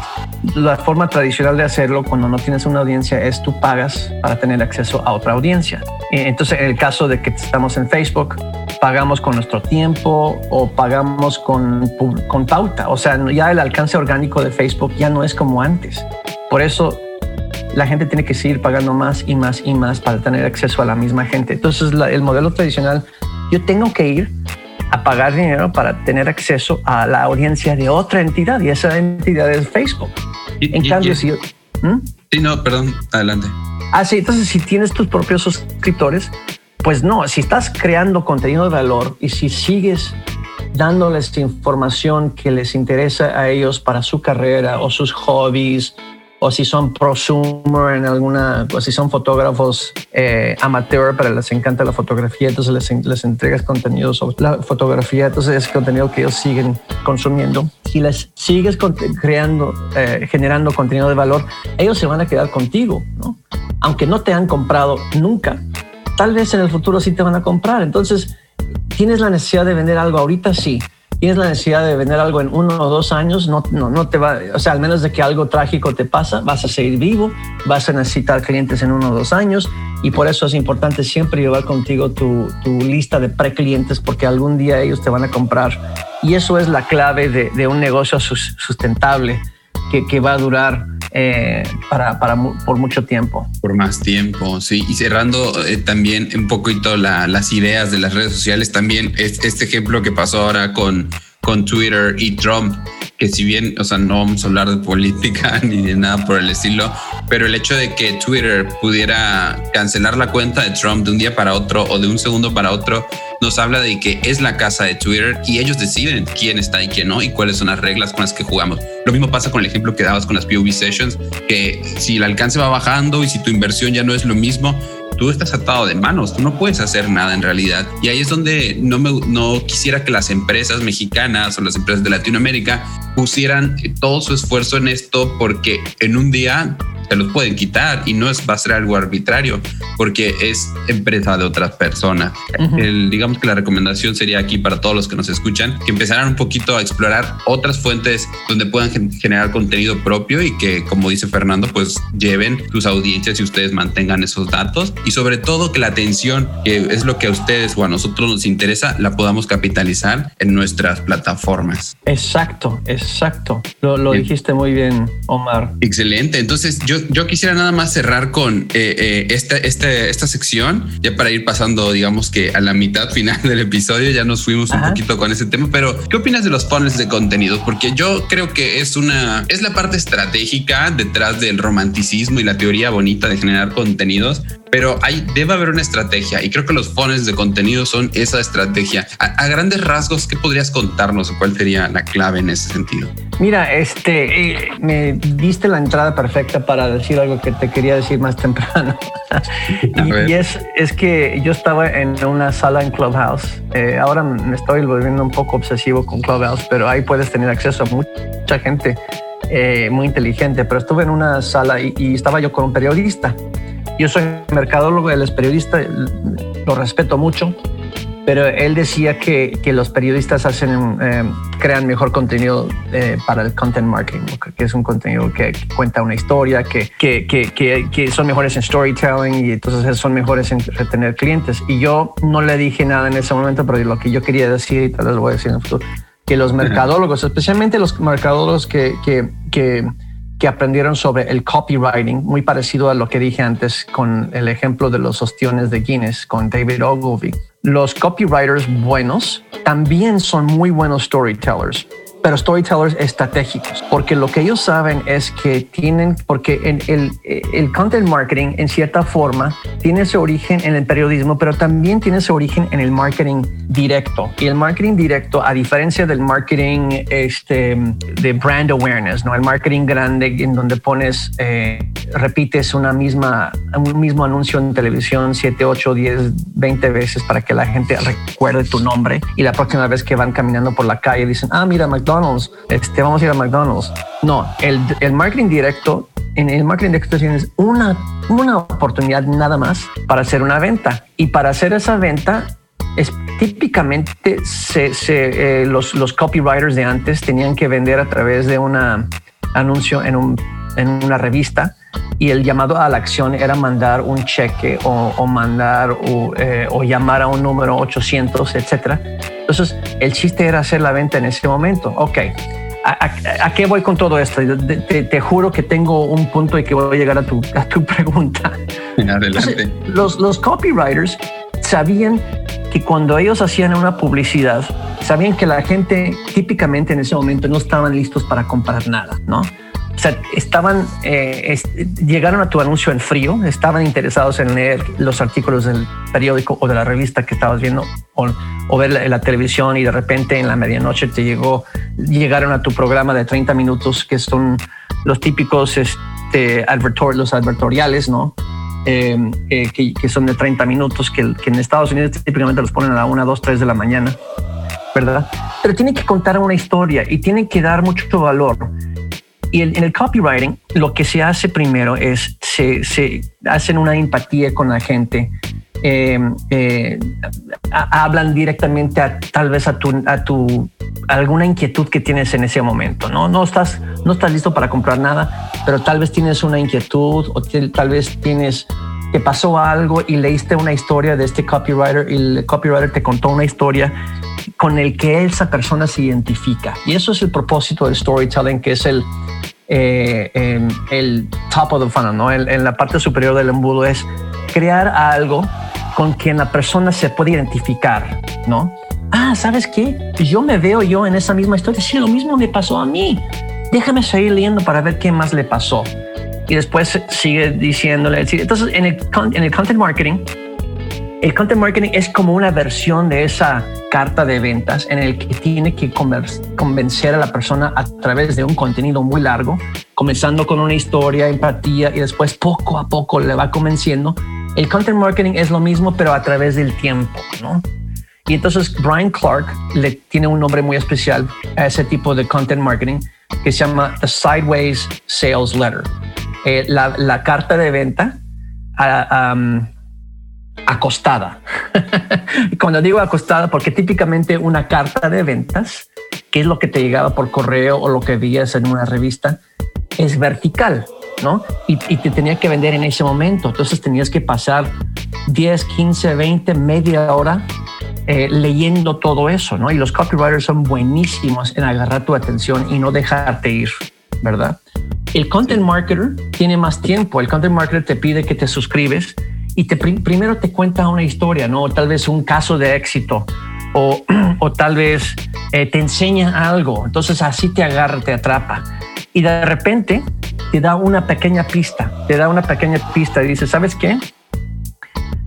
la forma tradicional de hacerlo cuando no tienes una audiencia es tú pagas para tener acceso a otra audiencia. Entonces, en el caso de que estamos en Facebook, pagamos con nuestro tiempo o pagamos con, con pauta. O sea, ya el alcance orgánico de Facebook ya no es como antes. Por eso la gente tiene que seguir pagando más y más y más para tener acceso a la misma gente. Entonces, el modelo tradicional, yo tengo que ir a pagar dinero para tener acceso a la audiencia de otra entidad y esa entidad es Facebook. en cambio, si... ¿Mm? Sí, no, perdón, adelante. Ah, sí, entonces si tienes tus propios suscriptores, pues no, si estás creando contenido de valor y si sigues dándoles información que les interesa a ellos para su carrera o sus hobbies, o si son prosumer en alguna, o si son fotógrafos eh, amateur, pero les encanta la fotografía, entonces les, les entregas contenido sobre la fotografía, entonces es contenido que ellos siguen consumiendo. Si les sigues creando, eh, generando contenido de valor, ellos se van a quedar contigo, ¿no? Aunque no te han comprado nunca, tal vez en el futuro sí te van a comprar. Entonces, ¿tienes la necesidad de vender algo ahorita? Sí. ¿Tienes la necesidad de vender algo en uno o dos años? No, no, no te va, o sea, al menos de que algo trágico te pasa, vas a seguir vivo, vas a necesitar clientes en uno o dos años y por eso es importante siempre llevar contigo tu, lista de pre-clientes porque algún día ellos te van a comprar y eso es la clave de, un negocio sustentable que va a durar eh, para, para, por mucho tiempo. Por más tiempo, sí. Y cerrando eh, también un poquito la, las ideas de las redes sociales, también es este ejemplo que pasó ahora con, con Twitter y Trump, que si bien, o sea, no vamos a hablar de política ni de nada por el estilo, pero el hecho de que Twitter pudiera cancelar la cuenta de Trump de un día para otro o de un segundo para otro, nos habla de que es la casa de Twitter y ellos deciden quién está y quién no y cuáles son las reglas con las que jugamos. Lo mismo pasa con el ejemplo que dabas con las POV sessions, que si el alcance va bajando y si tu inversión ya no es lo mismo, tú estás atado de manos, tú no puedes hacer nada en realidad. Y ahí es donde no, me, no quisiera que las empresas mexicanas o las empresas de Latinoamérica pusieran todo su esfuerzo en esto porque en un día te los pueden quitar y no es, va a ser algo arbitrario porque es empresa de otras personas. digamos que la recomendación sería aquí para todos los que nos escuchan que empezaran un poquito a explorar otras fuentes donde puedan generar contenido propio y que, como dice Fernando, pues lleven sus audiencias y ustedes mantengan esos datos y sobre todo que la atención, que es lo que a ustedes o a nosotros nos interesa, la podamos capitalizar en nuestras plataformas. Exacto, exacto. Lo, lo dijiste muy bien, Omar. Excelente. Entonces yo yo, quisiera nada más cerrar con eh, eh, esta, esta, sección, ya para ir pasando, digamos que a la mitad final del episodio, ya nos fuimos un poquito con ese tema, pero ¿qué opinas de los funnels de contenido? Porque yo creo que es una, es la parte estratégica detrás del romanticismo y la teoría bonita de generar contenidos, pero hay, debe haber una estrategia y creo que los funnels de contenido son esa estrategia. A, grandes rasgos, ¿qué podrías contarnos o cuál sería la clave en ese sentido? Mira, este, eh, me diste la entrada perfecta para decir algo que te quería decir más temprano. y, es, es que yo estaba en una sala en Clubhouse. Eh, ahora me estoy volviendo un poco obsesivo con Clubhouse, pero ahí puedes tener acceso a mucha gente eh, muy inteligente. Pero estuve en una sala y, y estaba yo con un periodista yo soy mercadólogo, él es periodista, lo respeto mucho, pero él decía que, que los periodistas hacen, eh, crean mejor contenido eh, para el content marketing, que es un contenido que cuenta una historia, que, que, que, que, son mejores en storytelling y entonces son mejores en retener clientes. Y yo no le dije nada en ese momento, pero lo que yo quería decir, y tal vez lo voy a decir en el futuro, que los mercadólogos, especialmente los mercadólogos que, que, aprendieron sobre el copywriting, muy parecido a lo que dije antes con el ejemplo de los ostiones de Guinness con David Ogilvy. Los copywriters buenos también son muy buenos storytellers pero storytellers estratégicos, porque lo que ellos saben es que tienen, porque en el, el content marketing en cierta forma tiene su origen en el periodismo, pero también tiene su origen en el marketing directo. Y el marketing directo, a diferencia del marketing este, de brand awareness, ¿no? el marketing grande en donde pones, eh, repites una misma, un mismo anuncio en televisión 7, 8, 10, 20 veces para que la gente recuerde tu nombre y la próxima vez que van caminando por la calle dicen, ah, mira, McDonald's, este, vamos a ir a McDonald's. No, el, el marketing directo, en el marketing directo tienes una, una oportunidad nada más para hacer una venta. Y para hacer esa venta, es, típicamente se, se, eh, los, los copywriters de antes tenían que vender a través de un anuncio en, un, en una revista y el llamado a la acción era mandar un cheque o, o mandar o, eh, o, llamar a un número 800, etcétera. Entonces, el chiste era hacer la venta en ese momento. Ok, ¿a, qué voy con todo esto? Te, te, juro que tengo un punto y que voy a llegar a tu, a tu pregunta. Adelante. los, los copywriters sabían que cuando ellos hacían una publicidad, sabían que la gente típicamente en ese momento no estaban listos para comprar nada, ¿no? O sea, estaban, eh, llegaron a tu anuncio en frío, estaban interesados en leer los artículos del periódico o de la revista que estabas viendo o, ver la, televisión y de repente en la medianoche te llegó, llegaron a tu programa de 30 minutos que son los típicos este, los advertoriales, ¿no? Eh, eh, que, son de 30 minutos, que, que, en Estados Unidos típicamente los ponen a la 1, 2, 3 de la mañana, ¿verdad? Pero tienen que contar una historia y tienen que dar mucho valor. Y en el copywriting, lo que se hace primero es se, se hacen una empatía con la gente, eh, eh, hablan directamente a, tal vez a tu, a tu alguna inquietud que tienes en ese momento. No, no estás, no estás listo para comprar nada, pero tal vez tienes una inquietud o tal vez tienes te pasó algo y leíste una historia de este copywriter y el copywriter te contó una historia con el que esa persona se identifica. Y eso es el propósito del storytelling, que es el, eh, el top of the funnel, ¿no? en la parte superior del embudo es crear algo con quien la persona se puede identificar, ¿no? Ah, ¿sabes qué? Yo me veo yo en esa misma historia. Sí, lo mismo me pasó a mí. Déjame seguir leyendo para ver qué más le pasó. Y después sigue diciéndole. Entonces, en el, en el content marketing, El content marketing es como una versión de esa carta de ventas en el que tiene que convencer a la persona a través de un contenido muy largo, comenzando con una historia, empatía y después poco a poco le va convenciendo. El content marketing es lo mismo, pero a través del tiempo, ¿no? Y entonces Brian Clark le tiene un nombre muy especial a ese tipo de content marketing que se llama The Sideways Sales Letter. Eh, la, carta de venta acostada. y cuando digo acostada, porque típicamente una carta de ventas, que es lo que te llegaba por correo o lo que veías en una revista, es vertical, ¿no? Y, y te tenía que vender en ese momento. Entonces tenías que pasar 10, 15, 20, media hora eh, leyendo todo eso, ¿no? Y los copywriters son buenísimos en agarrar tu atención y no dejarte ir, ¿verdad? El content marketer tiene más tiempo. El content marketer te pide que te suscribes y te primero te cuenta una historia, ¿no? tal vez un caso de éxito o, o tal vez eh, te enseña algo. Entonces así te agarra, te atrapa. Y de repente te da una pequeña pista, te da una pequeña pista y dice, ¿sabes qué?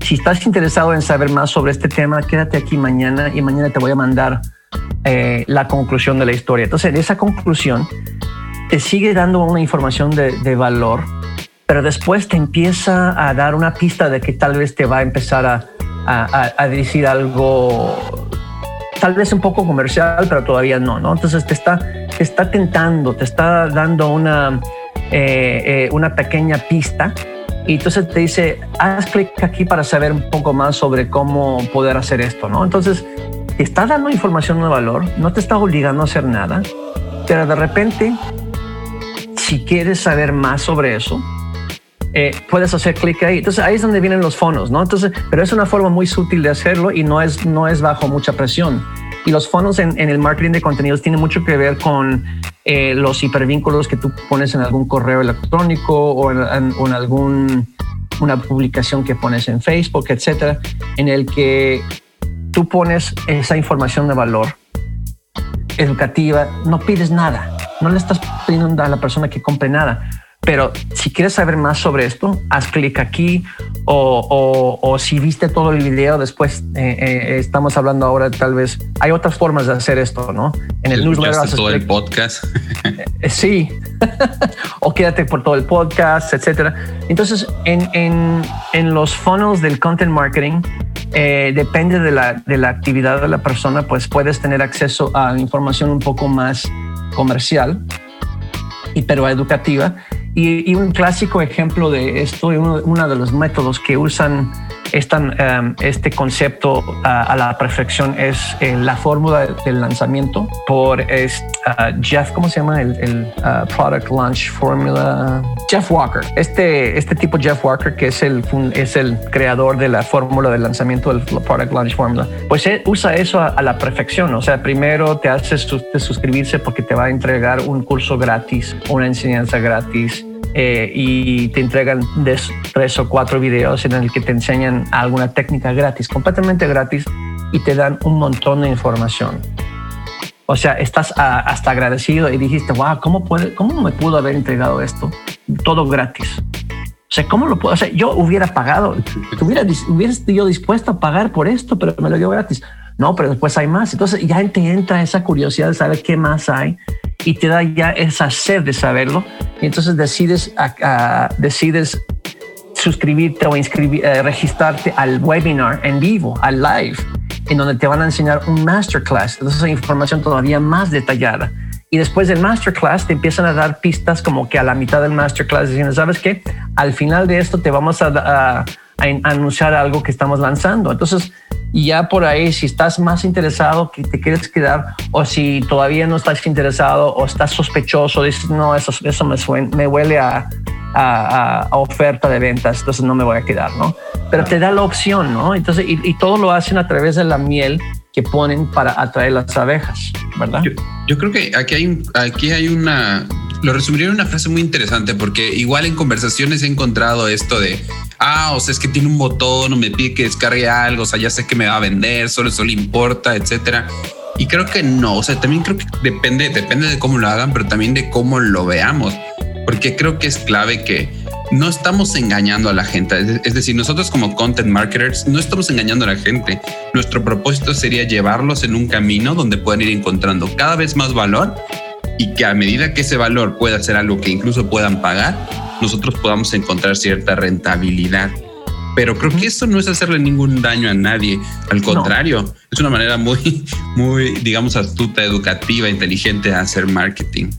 Si estás interesado en saber más sobre este tema, quédate aquí mañana y mañana te voy a mandar eh, la conclusión de la historia. Entonces, en esa conclusión te sigue dando una información de, valor, pero después te empieza a dar una pista de que tal vez te va a empezar a, decir algo tal vez un poco comercial, pero todavía no, ¿no? Entonces te está, te está tentando, te está dando una, eh, eh, una pequeña pista y entonces te dice, haz clic aquí para saber un poco más sobre cómo poder hacer esto, ¿no? Entonces, te está dando información de valor, no te está obligando a hacer nada, pero de repente, si quieres saber más sobre eso, eh, puedes hacer clic ahí. Entonces ahí es donde vienen los fondos, ¿no? Entonces, pero es una forma muy sutil de hacerlo y no es, no es bajo mucha presión. Y los fondos en, el marketing de contenidos tienen mucho que ver con eh, los hipervínculos que tú pones en algún correo electrónico o en, en, algún una publicación que pones en Facebook, etcétera, en el que tú pones esa información de valor educativa, no pides nada, no le estás pidiendo a la persona que compre nada pero si quieres saber más sobre esto, haz clic aquí o, si viste todo el video después, eh, eh, estamos hablando ahora tal vez, hay otras formas de hacer esto, ¿no? En el newsletter. Todo el podcast. Eh, sí, o quédate por todo el podcast, etcétera. Entonces, en, en, en, los funnels del content marketing, depende de la, de la actividad de la persona, pues puedes tener acceso a información un poco más comercial y pero educativa y, un clásico ejemplo de esto, uno, uno de los métodos que usan Em, este concepto a la perfección es eh, la fórmula del lanzamiento por es, ah, Jeff, ¿cómo se llama? El, ah, Product Launch Formula. Jeff Walker. Este, este tipo Jeff Walker, que es el, es el creador de la fórmula de lanzamiento del Product Launch Formula, pues él usa eso a, la perfección. O sea, primero te haces suscribirse porque te va a entregar un curso gratis, una enseñanza gratis eh, y te entregan tres o cuatro videos en el que te enseñan alguna técnica gratis, completamente gratis, y te dan un montón de información. O sea, estás hasta agradecido y dijiste, wow, ¿cómo, puede, ¿cómo me pudo haber entregado esto? Todo gratis. O sea, ¿cómo lo puedo? O sea, yo hubiera pagado, hubiera, hubiera yo dispuesto a pagar por esto, pero me lo dio gratis. No, pero después hay más. Entonces ya te entra esa curiosidad de saber qué más hay y te da ya esa sed de saberlo. Y entonces decides, decides suscribirte o inscribir, eh, registrarte al webinar en vivo, al live, en donde te van a enseñar un masterclass. Entonces, esa información todavía más detallada. Y después del masterclass te empiezan a dar pistas como que a la mitad del masterclass diciendo, ¿sabes qué? Al final de esto te vamos a, anunciar algo que estamos lanzando. Entonces, ya por ahí, si estás más interesado, que te quieres quedar, o si todavía no estás interesado o estás sospechoso, dices, no, eso, eso me, me huele a, a, oferta de ventas, entonces no me voy a quedar, ¿no? Pero te da la opción, ¿no? Entonces, y, todo lo hacen a través de la miel que ponen para atraer las abejas, ¿verdad? Yo, creo que aquí hay, aquí hay una, lo resumiría en una frase muy interesante, porque igual en conversaciones he encontrado esto de, ah, o sea, es que tiene un botón o me pide que descargue algo, o sea, ya sé que me va a vender, solo eso le importa, etcétera. Y creo que no, o sea, también creo que depende, depende de cómo lo hagan, pero también de cómo lo veamos porque creo que es clave que no estamos engañando a la gente. Es decir, nosotros como content marketers no estamos engañando a la gente. Nuestro propósito sería llevarlos en un camino donde puedan ir encontrando cada vez más valor y que a medida que ese valor pueda ser algo que incluso puedan pagar, nosotros podamos encontrar cierta rentabilidad. Pero creo que eso no es hacerle ningún daño a nadie. Al contrario, es una manera muy, muy, digamos, astuta, educativa, inteligente de hacer marketing.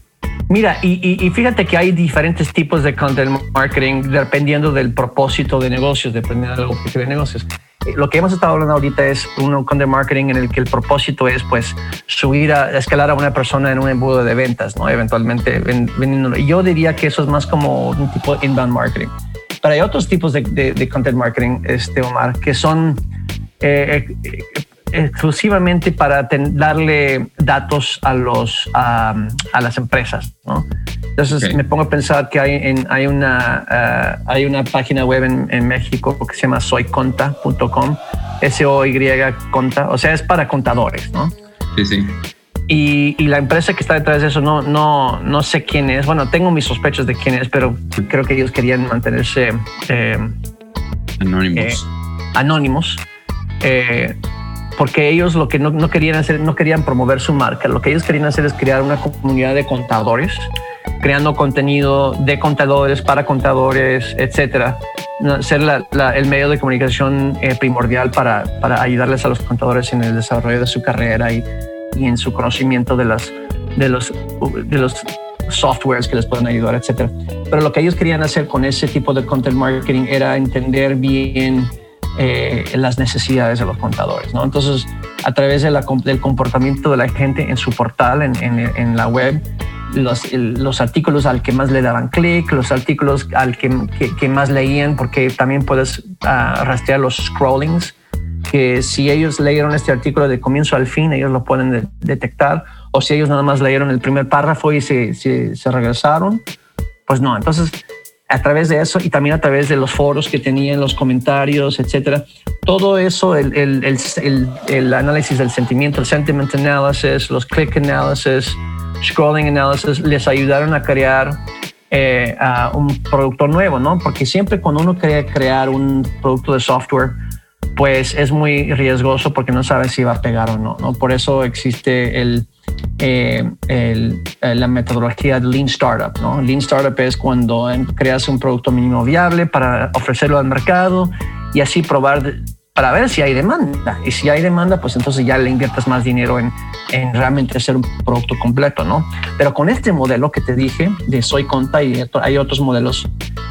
Mira, y, fíjate que hay diferentes tipos de content marketing dependiendo del propósito de negocios, dependiendo del objetivo de negocios. Eh, lo que hemos estado hablando ahorita es un content marketing en el que el propósito es pues subir a escalar a una persona en un embudo de ventas, ¿no? Eventualmente vendiendo. Yo diría que eso es más como un tipo de inbound marketing. Pero hay otros tipos de, content marketing, este Omar, que son eh, eh, exclusivamente para darle datos a, los, a, las empresas. ¿no? Entonces me pongo a pensar que hay, en, hay, una, eh, hay una página web en, México que se llama soyconta.com, S-O-Y conta, o sea, es para contadores, ¿no? Sí, sí. Y, y, la empresa que está detrás de eso no, no, no sé quién es. Bueno, tengo mis sospechas de quién es, pero creo que ellos querían mantenerse eh, anónimos. Eh, anónimos porque ellos lo que no, querían hacer, no querían promover su marca, lo que ellos querían hacer es crear una comunidad de contadores, creando contenido de contadores para contadores, etcétera, ser el medio de comunicación eh, primordial para, para, ayudarles a los contadores en el desarrollo de su carrera y, y en su conocimiento de, las, de los, de los softwares que les pueden ayudar, etcétera. Pero lo que ellos querían hacer con ese tipo de content marketing era entender bien eh, las necesidades de los contadores. ¿no? Entonces, a través del comportamiento de la gente en su portal, en, la web, los, los, artículos al que más le daban clic, los artículos al que, más leían, porque también puedes uh, rastrear los scrollings, que si ellos leyeron este artículo de comienzo al fin, ellos lo pueden detectar, o si ellos nada más leyeron el primer párrafo y se, se regresaron, pues no. Entonces, a través de eso y también a través de los foros que tenían, los comentarios, etcétera. Todo eso, el, el, el, el, análisis del sentimiento, el sentiment analysis, los click analysis, scrolling analysis, les ayudaron a crear eh, a un producto nuevo, ¿no? Porque siempre cuando uno quiere crear un producto de software, pues es muy riesgoso porque no sabe si va a pegar o no, ¿no? Por eso existe el, eh, eh, la metodología de Lean Startup. ¿no? Lean Startup es cuando creas un producto mínimo viable para ofrecerlo al mercado y así probar para ver si hay demanda. Y si hay demanda, pues entonces ya le inviertes más dinero en, en realmente hacer un producto completo, ¿no? Pero con este modelo que te dije de Soy Conta y hay otros modelos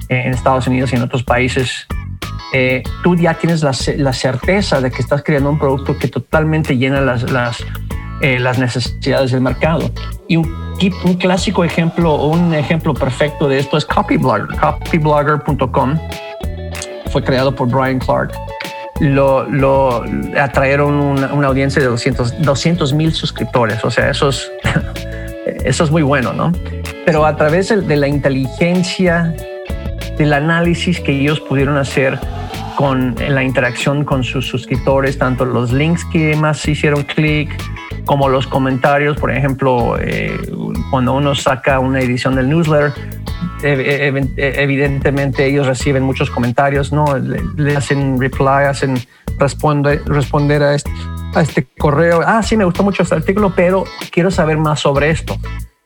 en Estados Unidos y en otros países eh, tú ya tienes la, certeza de que estás creando un producto que totalmente llena las, eh, las necesidades del mercado. Y un, clásico ejemplo, un ejemplo perfecto de esto es Copyblogger. Copyblogger.com fue creado por Brian Clark. Lo, lo atrajeron una, audiencia de 200 mil suscriptores. O sea, eso es, eso es muy bueno, ¿no? Pero a través de la inteligencia, del análisis que ellos pudieron hacer con la interacción con sus suscriptores, tanto los links que más hicieron clic, como los comentarios, por ejemplo, eh, cuando uno saca una edición del newsletter, evidentemente ellos reciben muchos comentarios, ¿no? Le, hacen reply, hacen responde, responder a este, a este correo. Ah, sí, me gustó mucho este artículo, pero quiero saber más sobre esto.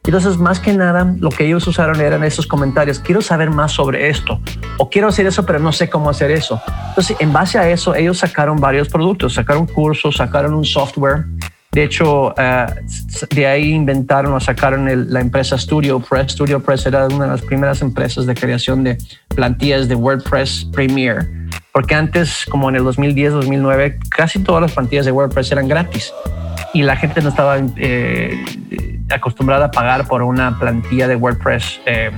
Entonces, más que nada, lo que ellos usaron eran esos comentarios. Quiero saber más sobre esto o quiero hacer eso, pero no sé cómo hacer eso. Entonces, en base a eso, ellos sacaron varios productos, sacaron cursos, sacaron un software. De hecho, eh, de ahí inventaron o sacaron la empresa Studio Press. Studio Press era una de las primeras empresas de creación de plantillas de WordPress Premier. Porque antes, como en el 2010, 2009, casi todas las plantillas de WordPress eran gratis y la gente no estaba eh, acostumbrada a pagar por una plantilla de WordPress eh,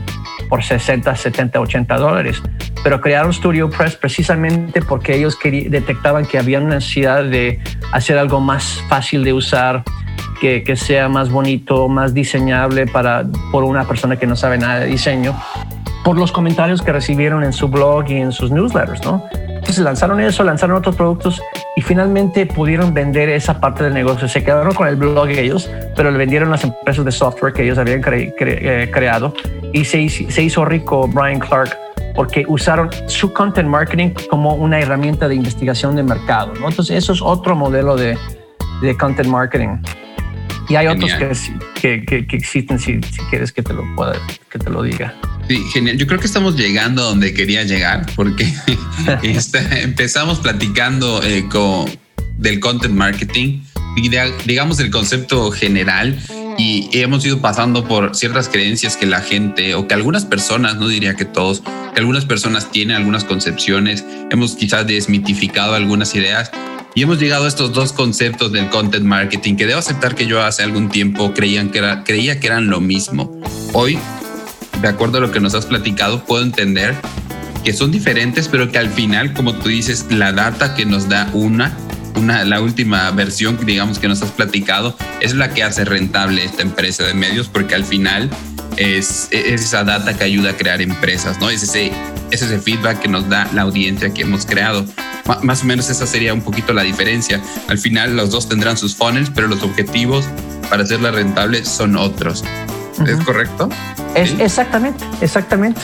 por 60, 70, 80 dólares. Pero crearon Studio Press precisamente porque ellos detectaban que había una necesidad de hacer algo más fácil de usar, que, que, sea más bonito, más diseñable para, por una persona que no sabe nada de diseño, por los comentarios que recibieron en su blog y en sus newsletters, ¿no? Entonces lanzaron eso, lanzaron otros productos y finalmente pudieron vender esa parte del negocio. Se quedaron con el blog ellos, pero le vendieron las empresas de software que ellos habían eh, creado y se, hizo rico Brian Clark porque usaron su content marketing como una herramienta de investigación de mercado. ¿no? Entonces, eso es otro modelo de, de content marketing. Y hay otros que, que, que, existen si, si, quieres que te lo pueda, que te lo diga. Sí, genial. Yo creo que estamos llegando donde quería llegar porque empezamos platicando eh, con, del content marketing y digamos el concepto general y hemos ido pasando por ciertas creencias que la gente o que algunas personas, no diría que todos, que algunas personas tienen algunas concepciones, hemos quizás desmitificado algunas ideas y hemos llegado a estos dos conceptos del content marketing que debo aceptar que yo hace algún tiempo creían que creía que eran lo mismo. Hoy, de acuerdo a lo que nos has platicado, puedo entender que son diferentes, pero que al final, como tú dices, la data que nos da una, una la última versión, digamos, que nos has platicado, es la que hace rentable esta empresa de medios, porque al final es, es esa data que ayuda a crear empresas, ¿no? Es ese, es ese feedback que nos da la audiencia que hemos creado más o menos esa sería un poquito la diferencia. Al final los dos tendrán sus funnels, pero los objetivos para hacerla rentable son otros. ¿Es correcto? Es, Exactamente, exactamente.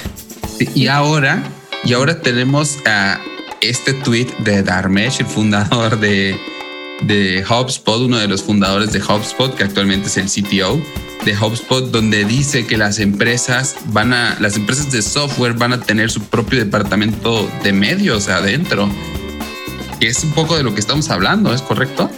y ahora, y ahora tenemos a este tweet de Darmesh, el fundador de, de HubSpot, uno de los fundadores de HubSpot, que actualmente es el CTO de HubSpot, donde dice que las empresas van a, las empresas de software van a tener su propio departamento de medios adentro que es un poco de lo que estamos hablando, ¿es correcto?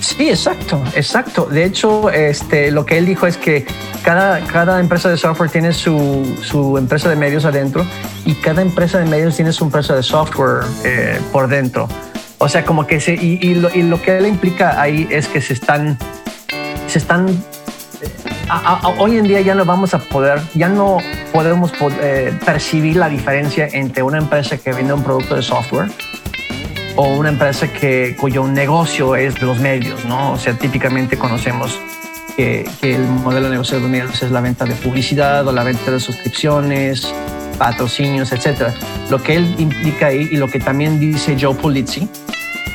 Sí, exacto, exacto. De hecho, este, lo que él dijo es que cada, cada empresa de software tiene su, su empresa de medios adentro y cada empresa de medios tiene su empresa de software eh, por dentro. O sea, como que se, y, y, lo, y, lo, que él implica ahí es que se están, se están, a, a, hoy en día ya no vamos a poder, ya no podemos eh, percibir la diferencia entre una empresa que vende un producto de software o una empresa que, cuyo negocio es de los medios, ¿no? O sea, típicamente conocemos que, que, el modelo de negocio de los medios es la venta de publicidad o la venta de suscripciones, patrocinios, etc. Lo que él implica ahí y lo que también dice Joe Pulizzi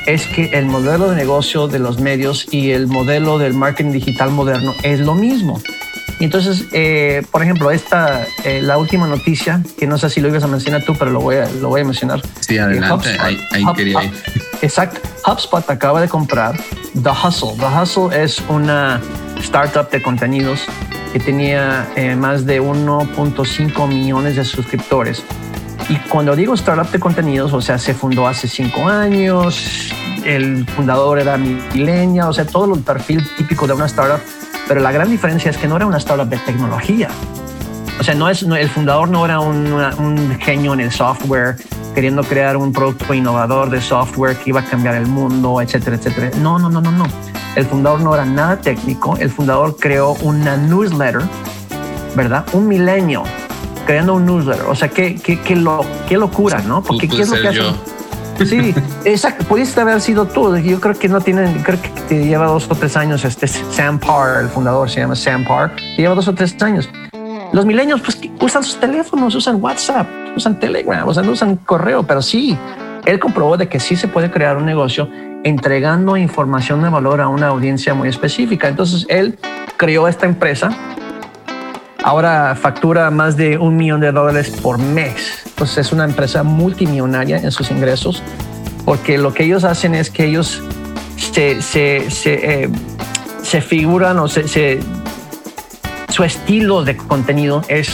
es que el modelo de negocio de los medios y el modelo del marketing digital moderno es lo mismo. Y entonces, eh, por ejemplo, esta, eh, la última noticia, que no sé si lo ibas a mencionar tú, pero lo voy a, lo voy a mencionar. Sí, adelante, HubSpot, ahí, ahí Hub, quería ir. Exacto. HubSpot acaba de comprar The Hustle. The Hustle es una startup de contenidos que tenía eh, más de 1.5 millones de suscriptores. Y cuando digo startup de contenidos, o sea, se fundó hace cinco años, el fundador era milenia, o sea, todo el perfil típico de una startup pero la gran diferencia es que no era una startup de tecnología. O sea, no es, no, el fundador no era un, un genio en el software queriendo crear un producto innovador de software que iba a cambiar el mundo, etcétera, etcétera. No, no, no, no, no. El fundador no era nada técnico. El fundador creó una newsletter, ¿verdad? Un milenio creando un newsletter. O sea, qué, qué, qué, lo, qué locura, ¿no? Porque ¿qué es lo que hace? Sí, exacto. Pudiste haber sido tú. Yo creo que no tienen, creo que lleva dos o tres años. Este Sam Parr, el fundador, se llama Sam Parr. Lleva dos o tres años. Los milenios, pues usan sus teléfonos, usan WhatsApp, usan Telegram, o sea, no usan correo, pero sí, él comprobó de que sí se puede crear un negocio entregando información de valor a una audiencia muy específica. Entonces, él creó esta empresa. Ahora factura más de un millón de dólares por mes pues es una empresa multimillonaria en sus ingresos, porque lo que ellos hacen es que ellos se, se, se, eh, figuran o se, su estilo de contenido es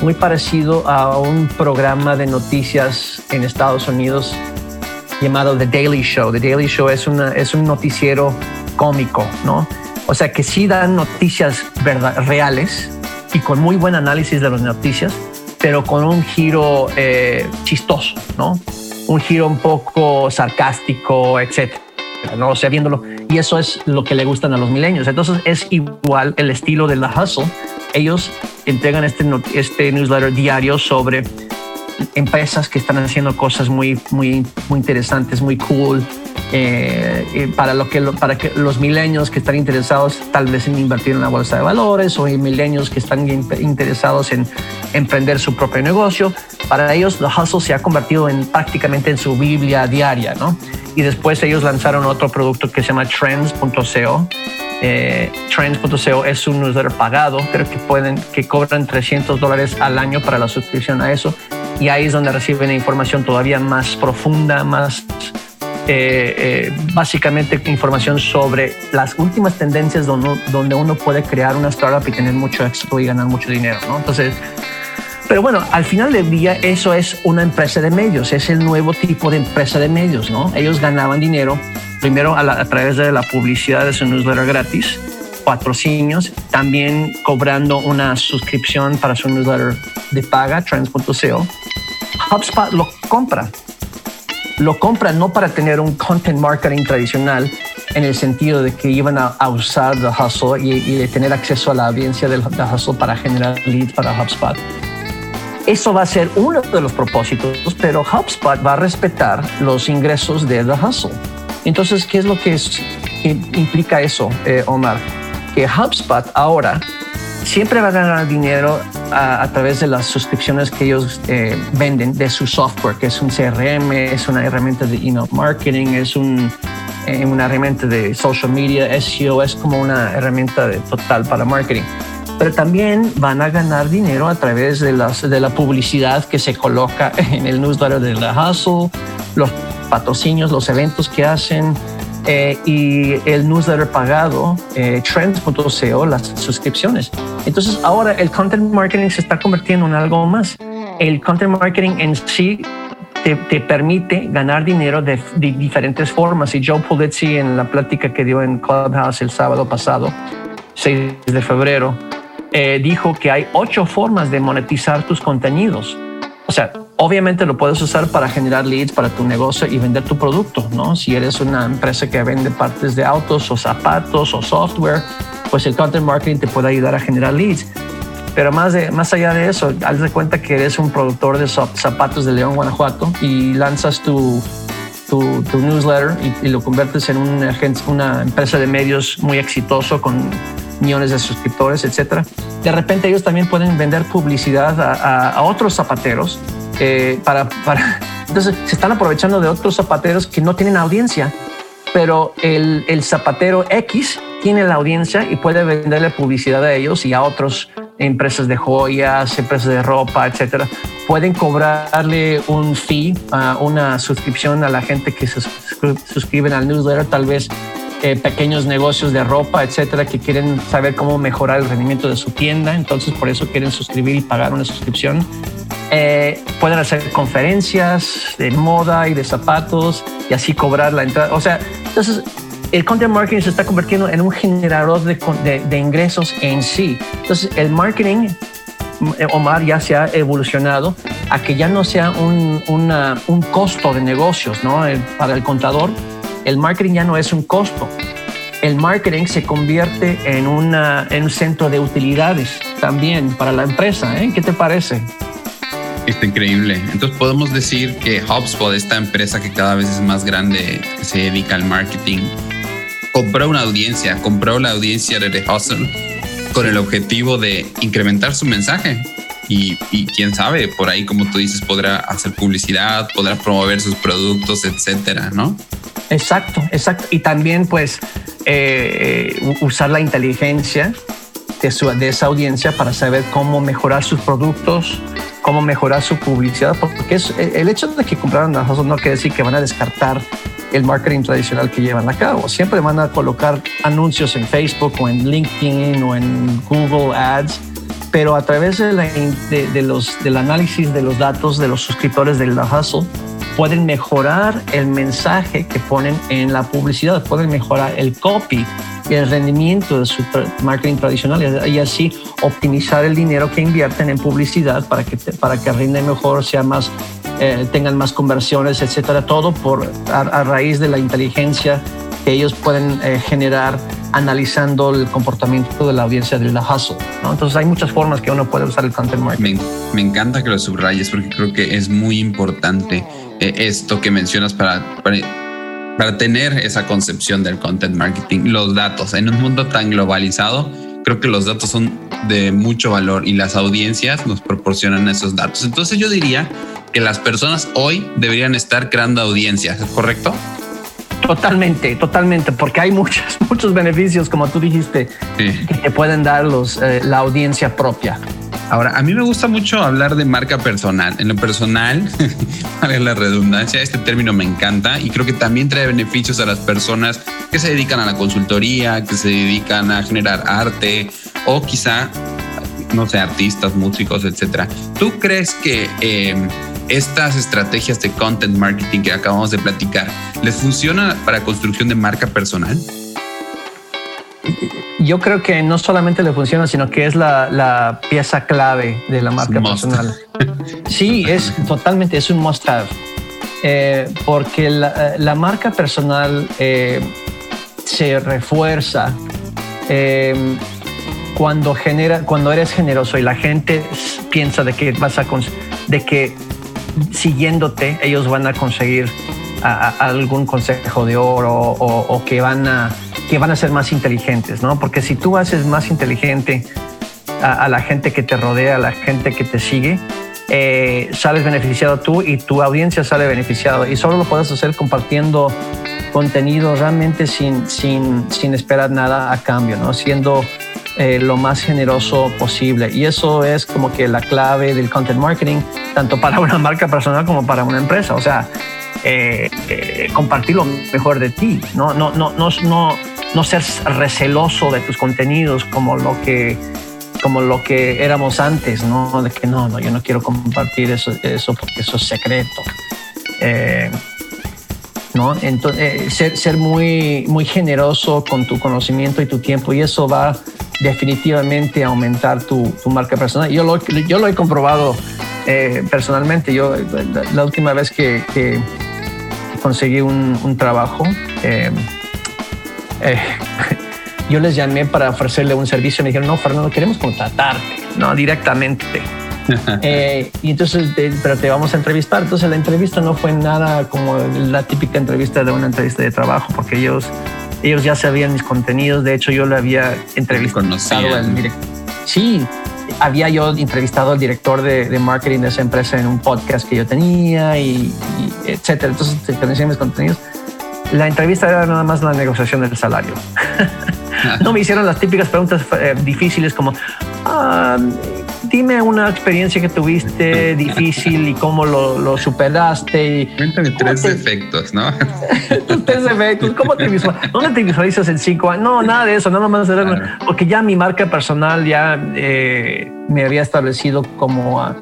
muy parecido a un programa de noticias en Estados Unidos llamado The Daily Show. The Daily Show es, una, es un noticiero cómico, ¿no? O sea que sí dan noticias reales y con muy buen análisis de las noticias, pero con un giro eh, chistoso, ¿no? Un giro un poco sarcástico, etcétera. ¿no? O sea, viéndolo. Y eso es lo que le gustan a los milenios. Entonces es igual el estilo de la hustle. Ellos entregan este, este newsletter diario sobre empresas que están haciendo cosas muy, muy, muy interesantes, muy cool, eh, para, lo que, para que los milenios que están interesados tal vez en invertir en la bolsa de valores o milenios que están interesados en emprender su propio negocio. Para ellos, The Hustle se ha convertido en prácticamente en su Biblia diaria, ¿no? Y después ellos lanzaron otro producto que se llama Trends.co. Eh, Trends.co es un newsletter pagado, creo que pueden, que cobran 300 dólares al año para la suscripción a eso y ahí es donde reciben información todavía más profunda, más eh, eh, básicamente información sobre las últimas tendencias donde, donde uno puede crear una startup y tener mucho éxito y ganar mucho dinero, ¿no? Entonces, pero bueno, al final del día eso es una empresa de medios, es el nuevo tipo de empresa de medios, ¿no? Ellos ganaban dinero primero a, través de la publicidad de su newsletter gratis, patrocinios, también cobrando una suscripción para su newsletter de paga, trends.co. HubSpot lo compra lo compran no para tener un content marketing tradicional en el sentido de que iban a, usar The Hustle y, de tener acceso a la audiencia del The Hustle para generar leads para HubSpot. Eso va a ser uno de los propósitos, pero HubSpot va a respetar los ingresos de The Hustle. Entonces, ¿qué es lo que, implica eso, eh, Omar? Que HubSpot ahora siempre va a ganar dinero a, través de las suscripciones que ellos eh, venden de su software, que es un CRM, es una herramienta de email marketing, es eh, una herramienta de social media, SEO, es como una herramienta total para marketing. Pero también van a ganar dinero a través de, las, de la publicidad que se coloca en el newsletter de la Hustle, los patrocinios, los eventos que hacen, eh, y el newsletter pagado, eh, trends.co, las suscripciones. Entonces ahora el content marketing se está convirtiendo en algo más. El content marketing en sí te, te permite ganar dinero de, diferentes formas. Y Joe Pulizzi en la plática que dio en Clubhouse el sábado pasado, 6 de febrero, eh, dijo que hay ocho formas de monetizar tus contenidos. O sea, Obviamente lo puedes usar para generar leads para tu negocio y vender tu producto, ¿no? Si eres una empresa que vende partes de autos o zapatos o software, pues el content marketing te puede ayudar a generar leads. Pero más, de, más allá de eso, haz de cuenta que eres un productor de zapatos de León, Guanajuato y lanzas tu, tu, newsletter y, lo conviertes en una, una empresa de medios muy exitoso con millones de suscriptores, etcétera. De repente ellos también pueden vender publicidad a otros zapateros eh, para, entonces se están aprovechando de otros zapateros que no tienen audiencia, pero el, el zapatero X tiene la audiencia y puede venderle publicidad a ellos y a otros empresas de joyas, empresas de ropa, etcétera, pueden cobrarle un fee, una suscripción a la gente que se suscriben al newsletter, tal vez eh, pequeños negocios de ropa, etcétera, que quieren saber cómo mejorar el rendimiento de su tienda, entonces por eso quieren suscribir y pagar una suscripción. Eh, pueden hacer conferencias de moda y de zapatos y así cobrar la entrada. O sea, entonces el content marketing se está convirtiendo en un generador de, ingresos en sí. Entonces el marketing, eh, Omar, ya se ha evolucionado a que ya no sea un, un costo de negocios ¿no? para el contador. El marketing ya no es un costo. El marketing se convierte en, una, en un centro de utilidades también para la empresa. ¿eh? ¿Qué te parece? Está increíble. Entonces podemos decir que HubSpot, esta empresa que cada vez es más grande, que se dedica al marketing, compró una audiencia, compró la audiencia de The Hustle con el objetivo de incrementar su mensaje. Y, quién sabe, por ahí, como tú dices, podrá hacer publicidad, podrá promover sus productos, etcétera, ¿no? Exacto, exacto. Y también, pues, eh, eh, usar la inteligencia de, su, de esa audiencia para saber cómo mejorar sus productos, cómo mejorar su publicidad, porque es, el hecho de que compraron a no quiere decir que van a descartar el marketing tradicional que llevan a cabo. Siempre van a colocar anuncios en Facebook o en LinkedIn o en Google Ads, pero a través de, de, los, del análisis de los datos de los suscriptores del Hustle, pueden mejorar el mensaje que ponen en la publicidad, pueden mejorar el copy el rendimiento de su marketing tradicional y así optimizar el dinero que invierten en publicidad para que, para que rinde mejor, sea más, eh, tengan más conversiones, etcétera. Todo por, a, raíz de la inteligencia que ellos pueden eh, generar analizando el comportamiento de la audiencia de la hustle. Entonces hay muchas formas que uno puede usar el content marketing. Me, encanta que lo subrayes porque creo que es muy importante eh, esto que mencionas para para tener esa concepción del content marketing, los datos. En un mundo tan globalizado, creo que los datos son de mucho valor y las audiencias nos proporcionan esos datos. Entonces yo diría que las personas hoy deberían estar creando audiencias, ¿es correcto? Totalmente, totalmente, porque hay muchos, muchos beneficios, como tú dijiste, que te pueden dar los, eh, la audiencia propia. Ahora, a mí me gusta mucho hablar de marca personal. En lo personal, vale la redundancia, este término me encanta y creo que también trae beneficios a las personas que se dedican a la consultoría, que se dedican a generar arte o quizá, no sé, artistas, músicos, etcétera. ¿Tú crees que em, estas estrategias de content marketing que acabamos de platicar les funcionan para construcción de marca personal? yo creo que no solamente le funciona, sino que es la, pieza clave de la marca personal. Sí, es totalmente, es un must have. Eh, porque la, marca personal eh, se refuerza eh, cuando genera, cuando eres generoso y la gente piensa de que vas a de que siguiéndote ellos van a conseguir algún consejo de oro o que van a que van a ser más inteligentes, ¿no? Porque si tú haces más inteligente a, la gente que te rodea, a la gente que te sigue, eh, sales beneficiado tú y tu audiencia sale beneficiado. Y solo lo puedes hacer compartiendo contenido realmente sin, sin, sin esperar nada a cambio, ¿no? Siendo eh, lo más generoso posible. Y eso es como que la clave del content marketing, tanto para una marca personal como para una empresa. O sea, eh, compartir lo mejor de ti, no, no, no, no, no no ser receloso de tus contenidos como lo que como lo que éramos antes, ¿no? De que no, no, yo no quiero compartir eso, eso porque eso es secreto. Eh, ¿no? Entonces, eh, ser, muy, muy generoso con tu conocimiento y tu tiempo y eso va definitivamente aumentar tu, marca personal. Yo lo, yo lo he comprobado eh, personalmente. Yo, la, última vez que, conseguí un, trabajo, eh, yo les llamé para ofrecerle un servicio y me dijeron, no, Fernando, queremos contratarte, no, directamente. Eh, y entonces, pero te vamos a entrevistar. Entonces la entrevista no fue nada como la típica entrevista de una entrevista de trabajo, porque ellos, ellos ya sabían mis contenidos. De hecho, yo le había entrevistado al director. Sí, había yo entrevistado al director de, marketing de esa empresa en un podcast que yo tenía y, y etcétera. Entonces, te conocían mis contenidos la entrevista era nada más la negociación del salario. no me hicieron las típicas preguntas eh, difíciles como, ah, dime una experiencia que tuviste difícil y cómo lo, superaste. Cuéntame tres defectos, ¿no? tres defectos. ¿Cómo te visualizas? ¿Dónde te visualizas en cinco años? No, nada de eso, nada más porque ya mi marca personal ya eh, me había establecido como...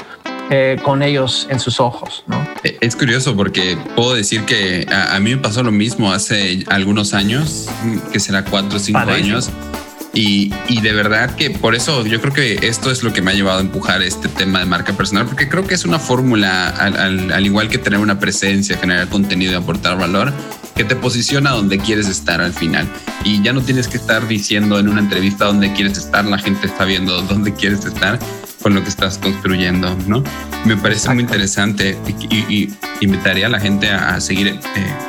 Eh, con ellos en sus ojos. ¿no? Eh, es curioso porque puedo decir que a, mí me pasó lo mismo hace algunos años, que será cuatro o cinco años. Y, de verdad que por eso yo creo que esto es lo que me ha llevado a empujar este tema de marca personal, porque creo que es una fórmula, al, al, igual que tener una presencia, generar contenido y aportar valor, que te posiciona donde quieres estar al final. Y ya no tienes que estar diciendo en una entrevista dónde quieres estar, la gente está viendo dónde quieres estar, con lo que estás construyendo, ¿no? Me parece muy interesante y, invitaría a la gente a, seguir eh,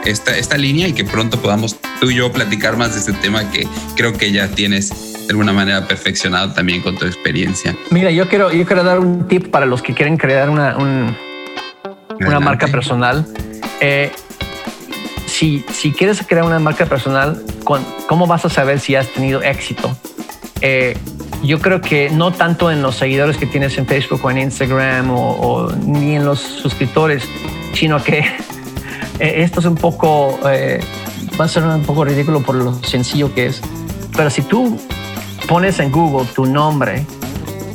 esta, esta línea y que pronto podamos tú y yo platicar más de este tema que creo que ya tienes de alguna manera perfeccionado también con tu experiencia. Mira, yo quiero, yo quiero dar un tip para los que quieren crear una, una marca personal. Eh, si, si quieres crear una marca personal, ¿cómo vas a saber si has tenido éxito? Eh, yo creo que no tanto en los seguidores que tienes en Facebook o en Instagram o, ni en los suscriptores, sino que eh, esto es un poco, eh, va a ser un poco ridículo por lo sencillo que es. Pero si tú pones en Google tu nombre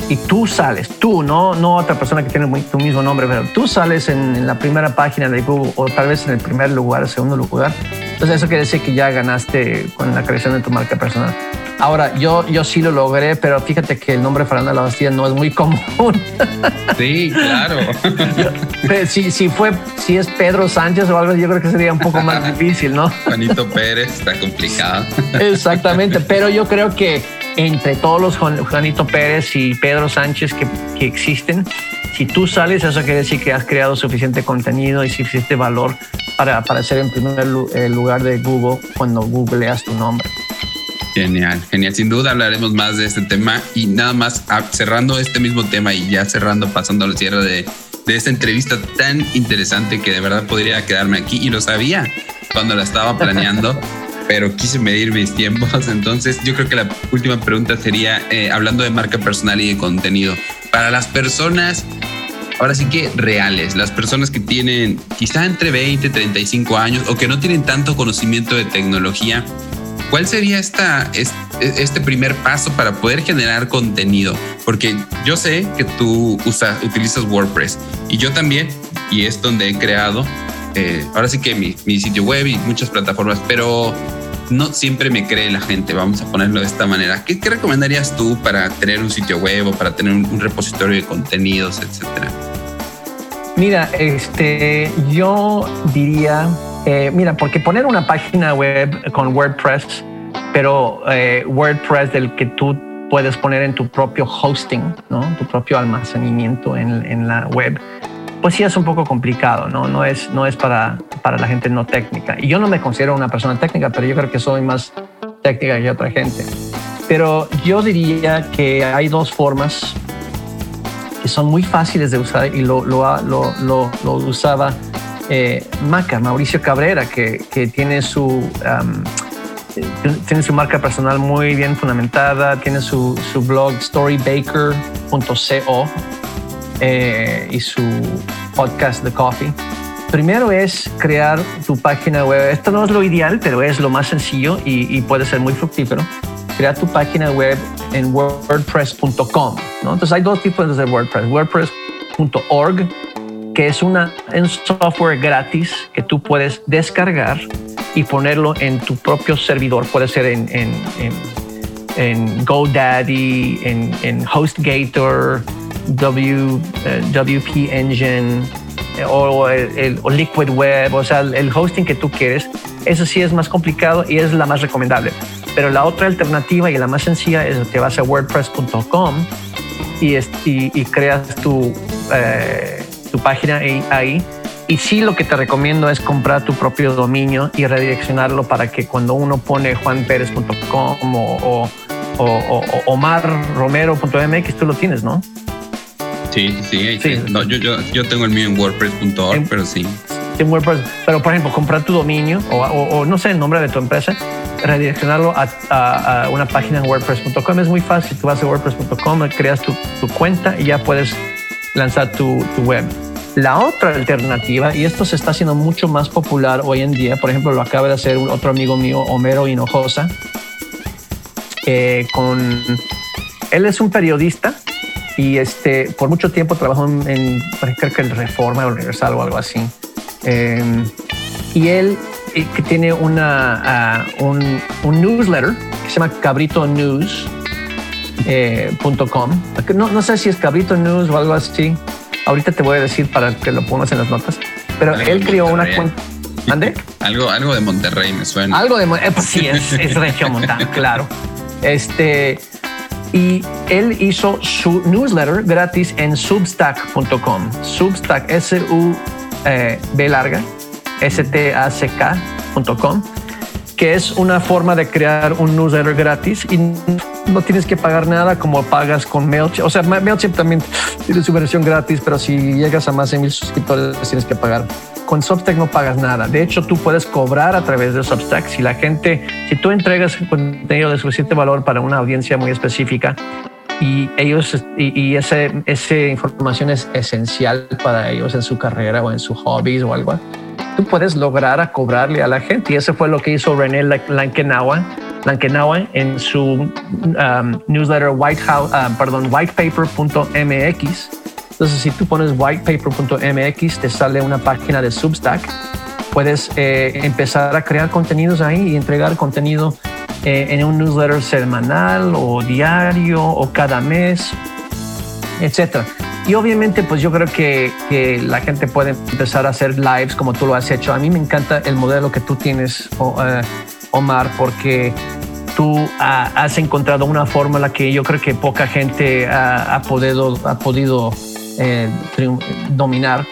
y tú sales, tú, no, no otra persona que tiene tu mismo nombre, pero tú sales en, en la primera página de Google o tal vez en el primer lugar, segundo lugar, entonces eso quiere decir que ya ganaste con la creación de tu marca personal. Ahora, yo, yo sí lo logré, pero fíjate que el nombre Fernanda La Bastilla no es muy común. Sí, claro. si, si, fue, si es Pedro Sánchez o algo, yo creo que sería un poco más difícil, ¿no? Juanito Pérez, está complicado. Exactamente, pero yo creo que entre todos los Juanito Pérez y Pedro Sánchez que, que existen, si tú sales, eso quiere decir que has creado suficiente contenido y suficiente valor para aparecer en primer lugar de Google cuando googleas tu nombre. Genial, genial. Sin duda hablaremos más de este tema y nada más ah, cerrando este mismo tema y ya cerrando, pasando al cierre de, de esta entrevista tan interesante que de verdad podría quedarme aquí y lo sabía cuando la estaba planeando. pero quise medir mis tiempos. Entonces, yo creo que la última pregunta sería, eh, hablando de marca personal y de contenido, para las personas, ahora sí que reales, las personas que tienen quizá entre 20 y 35 años o que no tienen tanto conocimiento de tecnología, ¿cuál sería esta, este primer paso para poder generar contenido? Porque yo sé que tú utilizas WordPress y yo también, y es donde he creado, eh, ahora sí que mi, sitio web y muchas plataformas, pero no siempre me cree la gente, vamos a ponerlo de esta manera. ¿Qué, recomendarías tú para tener un sitio web o para tener un, repositorio de contenidos, etcétera? Mira, este, yo diría, eh, mira, porque poner una página web con WordPress, pero eh, WordPress del que tú puedes poner en tu propio hosting, ¿no? Tu propio almacenamiento en, en la web pues sí es un poco complicado, ¿no? No es, no es para, para la gente no técnica. Y yo no me considero una persona técnica, pero yo creo que soy más técnica que otra gente. Pero yo diría que hay dos formas que son muy fáciles de usar y lo, lo, lo, lo usaba eh, Maca, Mauricio Cabrera, que, tiene su... tiene su marca personal muy bien fundamentada, tiene su, su blog storybaker.co eh, y su podcast The Coffee. Primero es crear tu página web. Esto no es lo ideal, pero es lo más sencillo y, puede ser muy fructífero. Crear tu página web en wordpress.com. ¿no? Entonces hay dos tipos de WordPress. WordPress.org, que es una, un software gratis que tú puedes descargar y ponerlo en tu propio servidor. Puede ser en, en, en, GoDaddy, en, HostGator, w, eh, WP Engine eh, o, el, Liquid Web, o sea, el hosting que tú quieres, eso sí es más complicado y es la más recomendable. Pero la otra alternativa y la más sencilla es que vas a wordpress.com y, y, creas tu, eh, tu página ahí. Y sí lo que te recomiendo es comprar tu propio dominio y redireccionarlo para que cuando uno pone juanperez.com o, o, o, o omarromero.mx tú lo tienes, ¿no? Sí, sí, sí. No, yo, yo, yo, tengo el mío en WordPress.org, pero sí. En WordPress, pero por ejemplo, comprar tu dominio o, o, no sé el nombre de tu empresa, redireccionarlo a, a, una página en WordPress.com es muy fácil. Tú vas a WordPress.com, creas tu, tu, cuenta y ya puedes lanzar tu, tu web. La otra alternativa, y esto se está haciendo mucho más popular hoy en día, por ejemplo, lo acaba de hacer otro amigo mío, Homero Hinojosa, eh, con él es un periodista y este, por mucho tiempo trabajó en, creo que en Reforma Universal o algo así. Em, y él eh, que tiene una, ah, un, un, newsletter que se llama cabritonews.com. Eh, no, no sé si es cabrito news o algo así. Ahorita te voy a decir para que lo pongas en las notas. Pero él creó una cuenta. ¿Ande? Algo, algo de Monterrey me suena. Algo de eh, pues sí, es, es región montana, claro. Este, y él hizo su newsletter gratis en substack.com. Substack, S-U-B larga, S-T-A-C-K.com, que es una forma de crear un newsletter gratis y no tienes que pagar nada como pagas con MailChimp. O sea, MailChimp también tiene su versión gratis, pero si llegas a más de mil suscriptores tienes que pagar con Substack no pagas nada. De hecho, tú puedes cobrar a través de Substack. Si la gente, si tú entregas contenido de suficiente valor para una audiencia muy específica y ellos y, esa información es esencial para ellos en su carrera o en su hobbies o algo, tú puedes lograr a cobrarle a la gente. Y eso fue lo que hizo René Lankenawa, Lankenawa en su um, newsletter White House, uh, perdón, whitepaper.mx entonces, si tú pones whitepaper.mx, te sale una página de Substack. Puedes eh, empezar a crear contenidos ahí y entregar contenido eh, en un newsletter semanal o diario o cada mes, etc. Y obviamente, pues yo creo que, que, la gente puede empezar a hacer lives como tú lo has hecho. A mí me encanta el modelo que tú tienes, eh, Omar, porque tú ah, has encontrado una fórmula que yo creo que poca gente ha, podido, ha podido eh, dominar,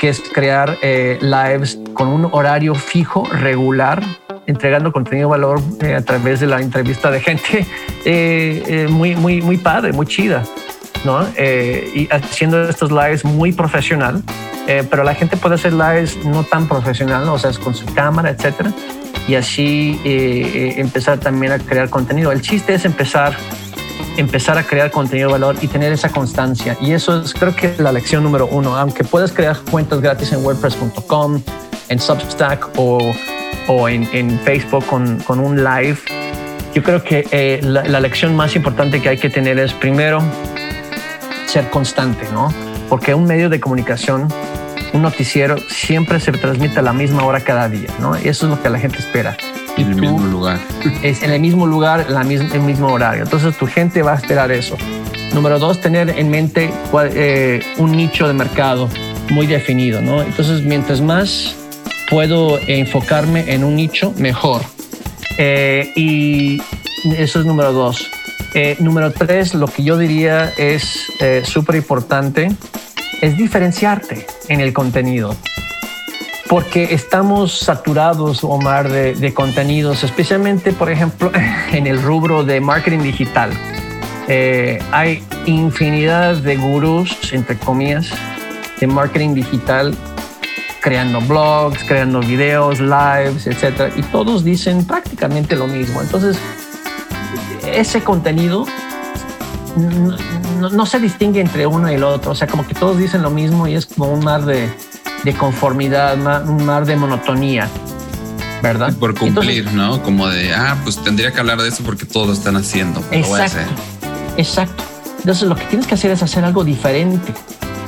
que es crear eh, lives con un horario fijo, regular, entregando contenido de valor a través de la entrevista de gente muy, muy, muy padre, muy chida, ¿no? y haciendo estos lives muy profesional, pero la gente puede hacer lives no tan profesional, o sea, es con su cámara, etcétera, y así empezar también a crear contenido. El chiste es empezar empezar a crear contenido de valor y tener esa constancia. Y eso es creo que la lección número uno. Aunque puedas crear cuentas gratis en wordpress.com, en Substack o, o en, en, Facebook con, con, un live, yo creo que eh, la, la, lección más importante que hay que tener es primero ser constante, ¿no? Porque un medio de comunicación, un noticiero, siempre se transmite a la misma hora cada día, ¿no? Y eso es lo que la gente espera en el mismo lugar. Es en el mismo lugar, en la misma, el mismo horario. Entonces tu gente va a esperar eso. Número dos, tener en mente eh, un nicho de mercado muy definido, ¿no? Entonces, mientras más puedo enfocarme en un nicho, mejor. Eh, y eso es número dos. Eh, número tres, lo que yo diría es súper importante, es diferenciarte en el contenido porque estamos saturados, Omar, de, contenidos, especialmente, por ejemplo, en el rubro de marketing digital. Eh, hay infinidad de gurús, entre comillas, de marketing digital, creando blogs, creando videos, lives, etc. Y todos dicen prácticamente lo mismo. Entonces, ese contenido no, no se distingue entre uno y el otro. O sea, como que todos dicen lo mismo y es como un mar de de conformidad, un mar de monotonía, ¿verdad? por cumplir, ¿no? Como de, ah, pues tendría que hablar de eso porque todos lo están haciendo. exacto, exacto. Entonces lo que tienes que hacer es hacer algo diferente.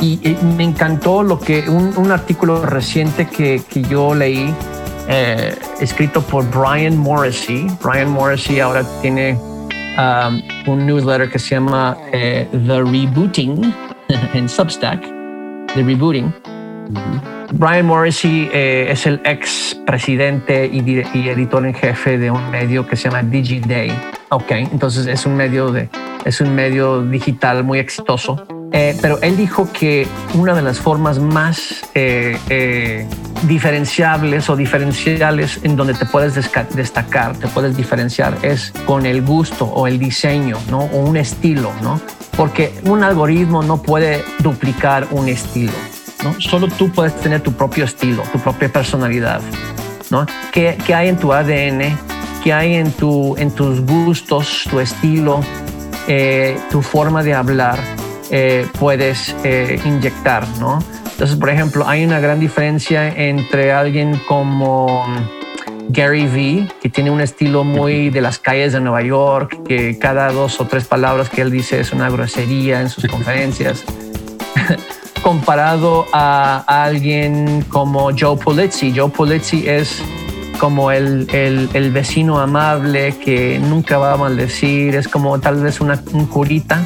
Y, me encantó lo que un, artículo reciente que, que yo leí, eh, escrito por Brian Morrissey. Brian Morrissey ahora tiene um, un newsletter que se llama eh, The Rebooting en Substack, The Rebooting Brian Morrissey eh, es el ex presidente y, editor en jefe de un medio que se llama DigiDay. Ok, entonces es un medio de, es un medio digital muy exitoso. Eh, pero él dijo que una de las formas más eh, diferenciables o diferenciales en donde te puedes destacar, te puedes diferenciar es con el gusto o el diseño, ¿no? O un estilo, ¿no? Porque un algoritmo no puede duplicar un estilo. Solo tú puedes tener tu propio estilo, tu propia personalidad, ¿no? ¿Qué, hay en tu ADN? ¿Qué hay en, tu, en tus gustos, tu estilo, eh, tu forma de hablar? Eh, puedes eh, inyectar, ¿no? Entonces, por ejemplo, hay una gran diferencia entre alguien como Gary Vee, que tiene un estilo muy de las calles de Nueva York, que cada dos o tres palabras que él dice es una grosería en sus conferencias comparado a, alguien como Joe Pulizzi. Joe Pulizzi es como el, el, vecino amable que nunca va a maldecir, es como tal vez una, un curita.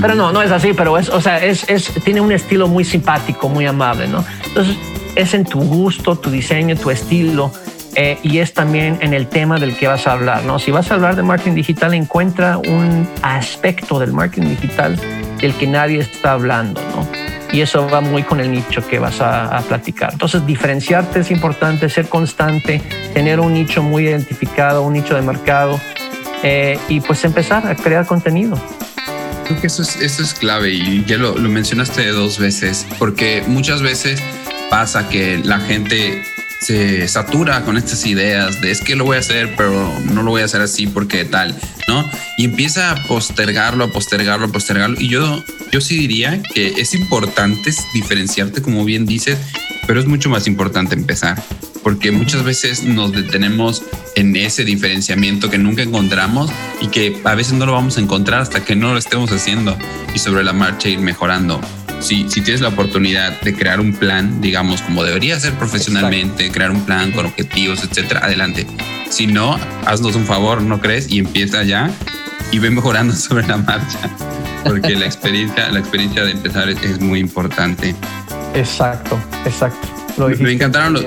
Pero no, no es así, pero es, o sea, es, es, tiene un estilo muy simpático, muy amable, ¿no? Entonces, es en tu gusto, tu diseño, tu estilo. Eh, y es también en el tema del que vas a hablar, ¿no? Si vas a hablar de marketing digital, encuentra un aspecto del marketing digital del que nadie está hablando, ¿no? y eso va muy con el nicho que vas a, platicar. Entonces, diferenciarte es importante, ser constante, tener un nicho muy identificado, un nicho de mercado eh, y pues empezar a crear contenido. Creo que eso es, eso es clave y ya lo, lo mencionaste dos veces, porque muchas veces pasa que la gente se satura con estas ideas de es que lo voy a hacer, pero no lo voy a hacer así porque tal, ¿no? Y empieza a postergarlo, a postergarlo, a postergarlo. Y yo, yo sí diría que es importante diferenciarte, como bien dices, pero es mucho más importante empezar, porque muchas veces nos detenemos en ese diferenciamiento que nunca encontramos y que a veces no lo vamos a encontrar hasta que no lo estemos haciendo y sobre la marcha ir mejorando si, tienes la oportunidad de crear un plan, digamos, como debería ser profesionalmente, crear un plan con objetivos, etcétera, adelante. Si no, haznos un favor, ¿no crees? Y empieza ya y ve mejorando sobre la marcha, porque la experiencia, la experiencia de empezar es, muy importante. Exacto, exacto. Me encantaron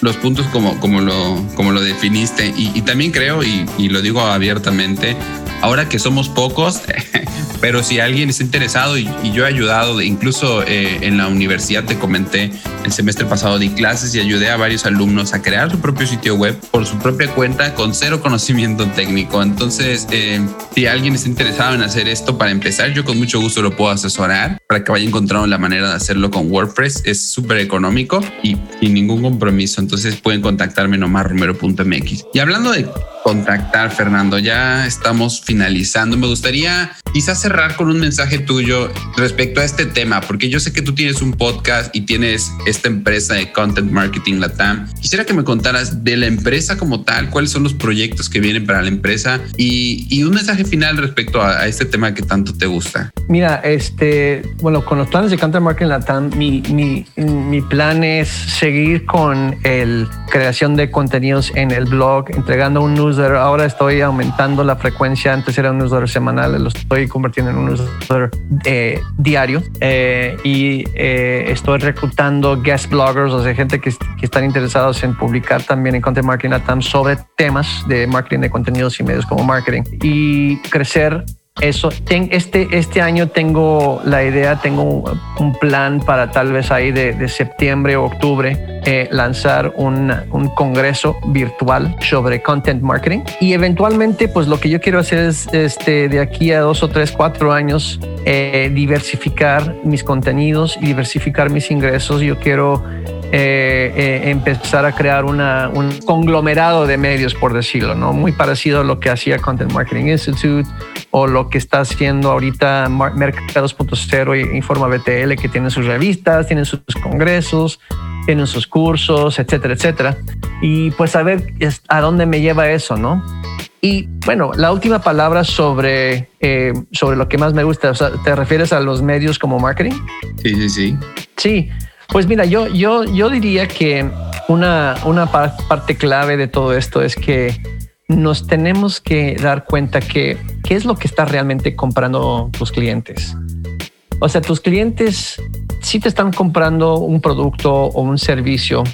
los, puntos como, como, lo, como lo definiste y, también creo, y, y lo digo abiertamente, ahora que somos pocos, pero si alguien está interesado y, yo he ayudado, incluso eh, en la universidad te comenté, el semestre pasado di clases y ayudé a varios alumnos a crear su propio sitio web por su propia cuenta con cero conocimiento técnico. Entonces, eh, si alguien está interesado en hacer esto para empezar, yo con mucho gusto lo puedo asesorar para que vaya encontrando la manera de hacerlo con WordPress. Es súper económico y sin ningún compromiso. Entonces pueden contactarme en omarromero.mx. Y hablando de contactar, Fernando? Ya estamos finalizando. Me gustaría quizás cerrar con un mensaje tuyo respecto a este tema, porque yo sé que tú tienes un podcast y tienes esta empresa de Content Marketing Latam. Quisiera que me contaras de la empresa como tal, cuáles son los proyectos que vienen para la empresa y, un mensaje final respecto a, este tema que tanto te gusta. Mira, este, bueno, con los planes de Content Marketing Latam, mi, mi, mi plan es seguir con el creación de contenidos en el blog, entregando un newsletter. Ahora estoy aumentando la frecuencia. Antes era un newsletter semanal, lo estoy convirtiendo en un newsletter eh, diario. Eh, y eh, estoy reclutando guest bloggers, o sea, gente que, que, están interesados en publicar también en Content Marketing Latam sobre temas de marketing de contenidos y medios como marketing. Y crecer eso. este, este año tengo la idea, tengo un plan para tal vez ahí de, septiembre o octubre eh, lanzar un, un, congreso virtual sobre content marketing y eventualmente pues lo que yo quiero hacer es este, de aquí a dos o tres, cuatro años eh, diversificar mis contenidos y diversificar mis ingresos. Yo quiero eh, eh, empezar a crear una, un conglomerado de medios, por decirlo, ¿no? Muy parecido a lo que hacía Content Marketing Institute o lo que está haciendo ahorita Mercados 2.0 e Informa BTL, que tienen sus revistas, tienen sus congresos, tienen sus cursos, etcétera, etcétera. Y pues a ver a dónde me lleva eso, ¿no? Y bueno, la última palabra sobre, eh, sobre lo que más me gusta, ¿te refieres a los medios como marketing? Sí, sí, sí. Sí, pues mira, yo, yo, yo diría que una, una parte clave de todo esto es que nos tenemos que dar cuenta que qué es lo que está realmente comprando tus clientes. O sea, tus clientes sí te están comprando un producto o un servicio,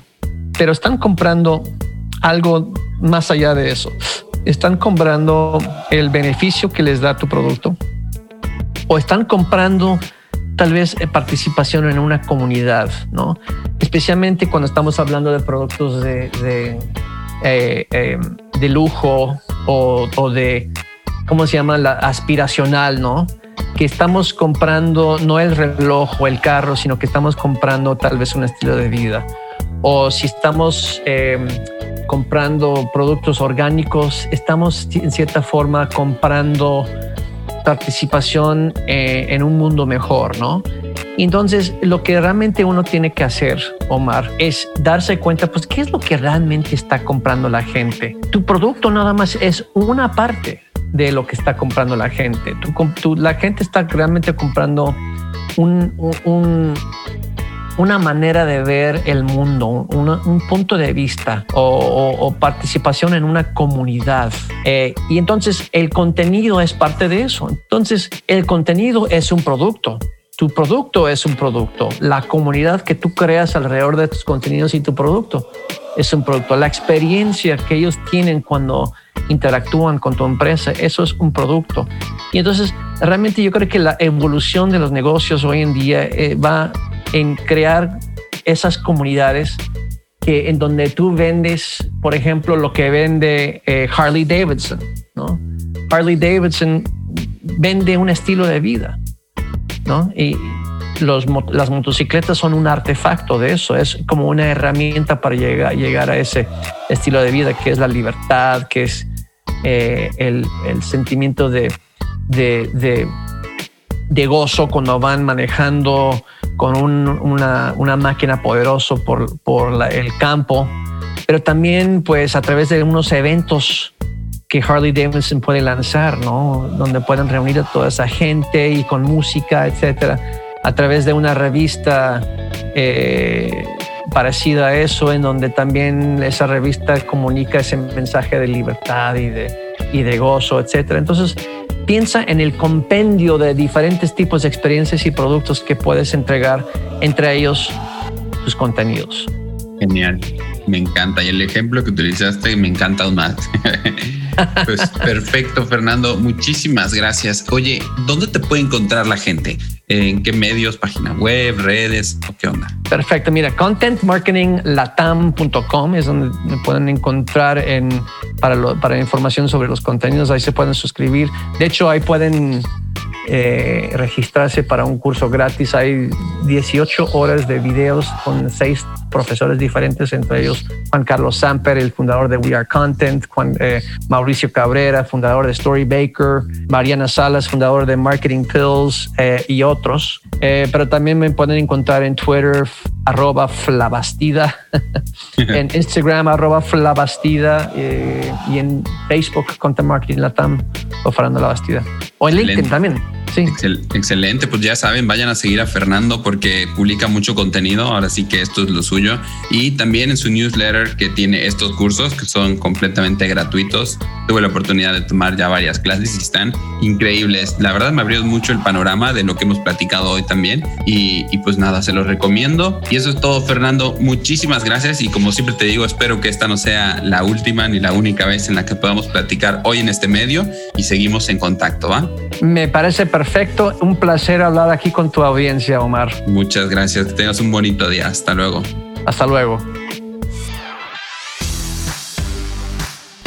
pero están comprando algo más allá de eso. Están comprando el beneficio que les da tu producto o están comprando tal vez eh, participación en una comunidad, ¿no? Especialmente cuando estamos hablando de productos de, de, eh, de lujo o, de, ¿cómo se llama? La aspiracional, ¿no? Que estamos comprando no el reloj o el carro, sino que estamos comprando tal vez un estilo de vida. O si estamos comprando productos orgánicos, estamos en cierta forma comprando participación eh, en un mundo mejor, ¿no? Entonces, lo que realmente uno tiene que hacer, Omar, es darse cuenta, pues, ¿qué es lo que realmente está comprando la gente? Tu producto nada más es una parte de lo que está comprando la gente. Tu, la gente está realmente comprando un, un, una manera de ver el mundo, un, punto de vista o, participación en una comunidad. Eh, y entonces el contenido es parte de eso. Entonces el contenido es un producto. Tu producto es un producto. La comunidad que tú creas alrededor de tus contenidos y tu producto es un producto. La experiencia que ellos tienen cuando interactúan con tu empresa, eso es un producto. Y entonces, realmente yo creo que la evolución de los negocios hoy en día eh, va en crear esas comunidades que en donde tú vendes, por ejemplo, lo que vende eh, Harley Davidson, ¿no? Harley Davidson vende un estilo de vida, ¿no? Y los, las motocicletas son un artefacto de eso, es como una herramienta para llegar, llegar a ese estilo de vida que es la libertad, que es eh, el, el, sentimiento de, de, de, de, gozo cuando van manejando con una, una, máquina poderosa por, por el campo, pero también pues a través de unos eventos que Harley Davidson puede lanzar, ¿no? Donde pueden reunir a toda esa gente y con música, etcétera, a través de una revista eh, parecida a eso, en donde también esa revista comunica ese mensaje de libertad y de, y de gozo, etcétera. Entonces, piensa en el compendio de diferentes tipos de experiencias y productos que puedes entregar, entre ellos tus contenidos. Genial, me encanta. Y el ejemplo que utilizaste me encanta más. pues perfecto, Fernando. Muchísimas gracias. Oye, ¿dónde te puede encontrar la gente? ¿En qué medios? ¿Página web, redes o qué onda? Perfecto. Mira, contentmarketinglatam.com es donde me pueden encontrar en, para, para información sobre los contenidos. Ahí se pueden suscribir. De hecho, ahí pueden eh, registrarse para un curso gratis. Hay 18 horas de videos con seis profesores diferentes, entre ellos Juan Carlos Samper, el fundador de We Are Content, Juan, eh, Mauricio Cabrera, fundador de Story Baker, Mariana Salas, fundador de Marketing Pills eh, y otros. pero también me pueden encontrar en Twitter, arroba Flavastida, en Instagram, arroba Flavastida y en Facebook, Content Marketing Latam o Fernando La Bastida. O en LinkedIn también. Sí. excelente, pues ya saben, vayan a seguir a Fernando porque publica mucho contenido, ahora sí que esto es lo suyo. Y también en su newsletter que tiene estos cursos que son completamente gratuitos. Tuve la oportunidad de tomar ya varias clases y están increíbles. La verdad me abrió mucho el panorama de lo que hemos platicado hoy también. Y, y pues nada, se los recomiendo. Y eso es todo, Fernando. Muchísimas gracias y como siempre te digo, espero que esta no sea la última ni la única vez en la que podamos platicar hoy en este medio y seguimos en contacto, ¿va? Me parece perfecto Perfecto, un placer hablar aquí con tu audiencia, Omar. Muchas gracias, que tengas un bonito día. Hasta luego. Hasta luego.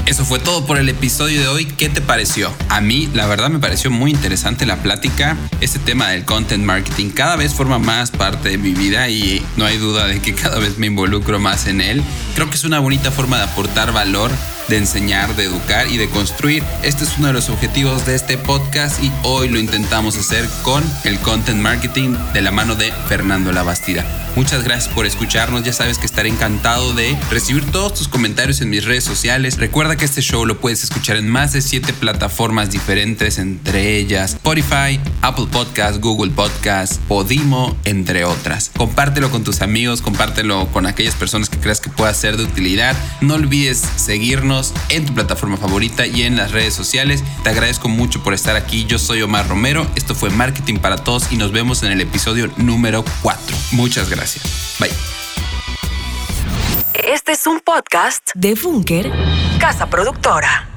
Eso fue todo por el episodio de hoy. ¿Qué te pareció? A mí, la verdad, me pareció muy interesante la plática. Este tema del content marketing cada vez forma más parte de mi vida y no hay duda de que cada vez me involucro más en él. Creo que es una bonita forma de aportar valor de enseñar, de educar y de construir. Este es uno de los objetivos de este podcast y hoy lo intentamos hacer con el content marketing de la mano de Fernando Labastida. Muchas gracias por escucharnos, ya sabes que estaré encantado de recibir todos tus comentarios en mis redes sociales. Recuerda que este show lo puedes escuchar en más de 7 plataformas diferentes, entre ellas Spotify, Apple Podcast, Google Podcast, Podimo, entre otras. Compártelo con tus amigos, compártelo con aquellas personas que creas que pueda ser de utilidad. No olvides seguirnos en tu plataforma favorita y en las redes sociales. Te agradezco mucho por estar aquí. Yo soy Omar Romero. Esto fue Marketing para Todos y nos vemos en el episodio número 4. Muchas gracias. Bye. Este es un podcast de Bunker, casa productora.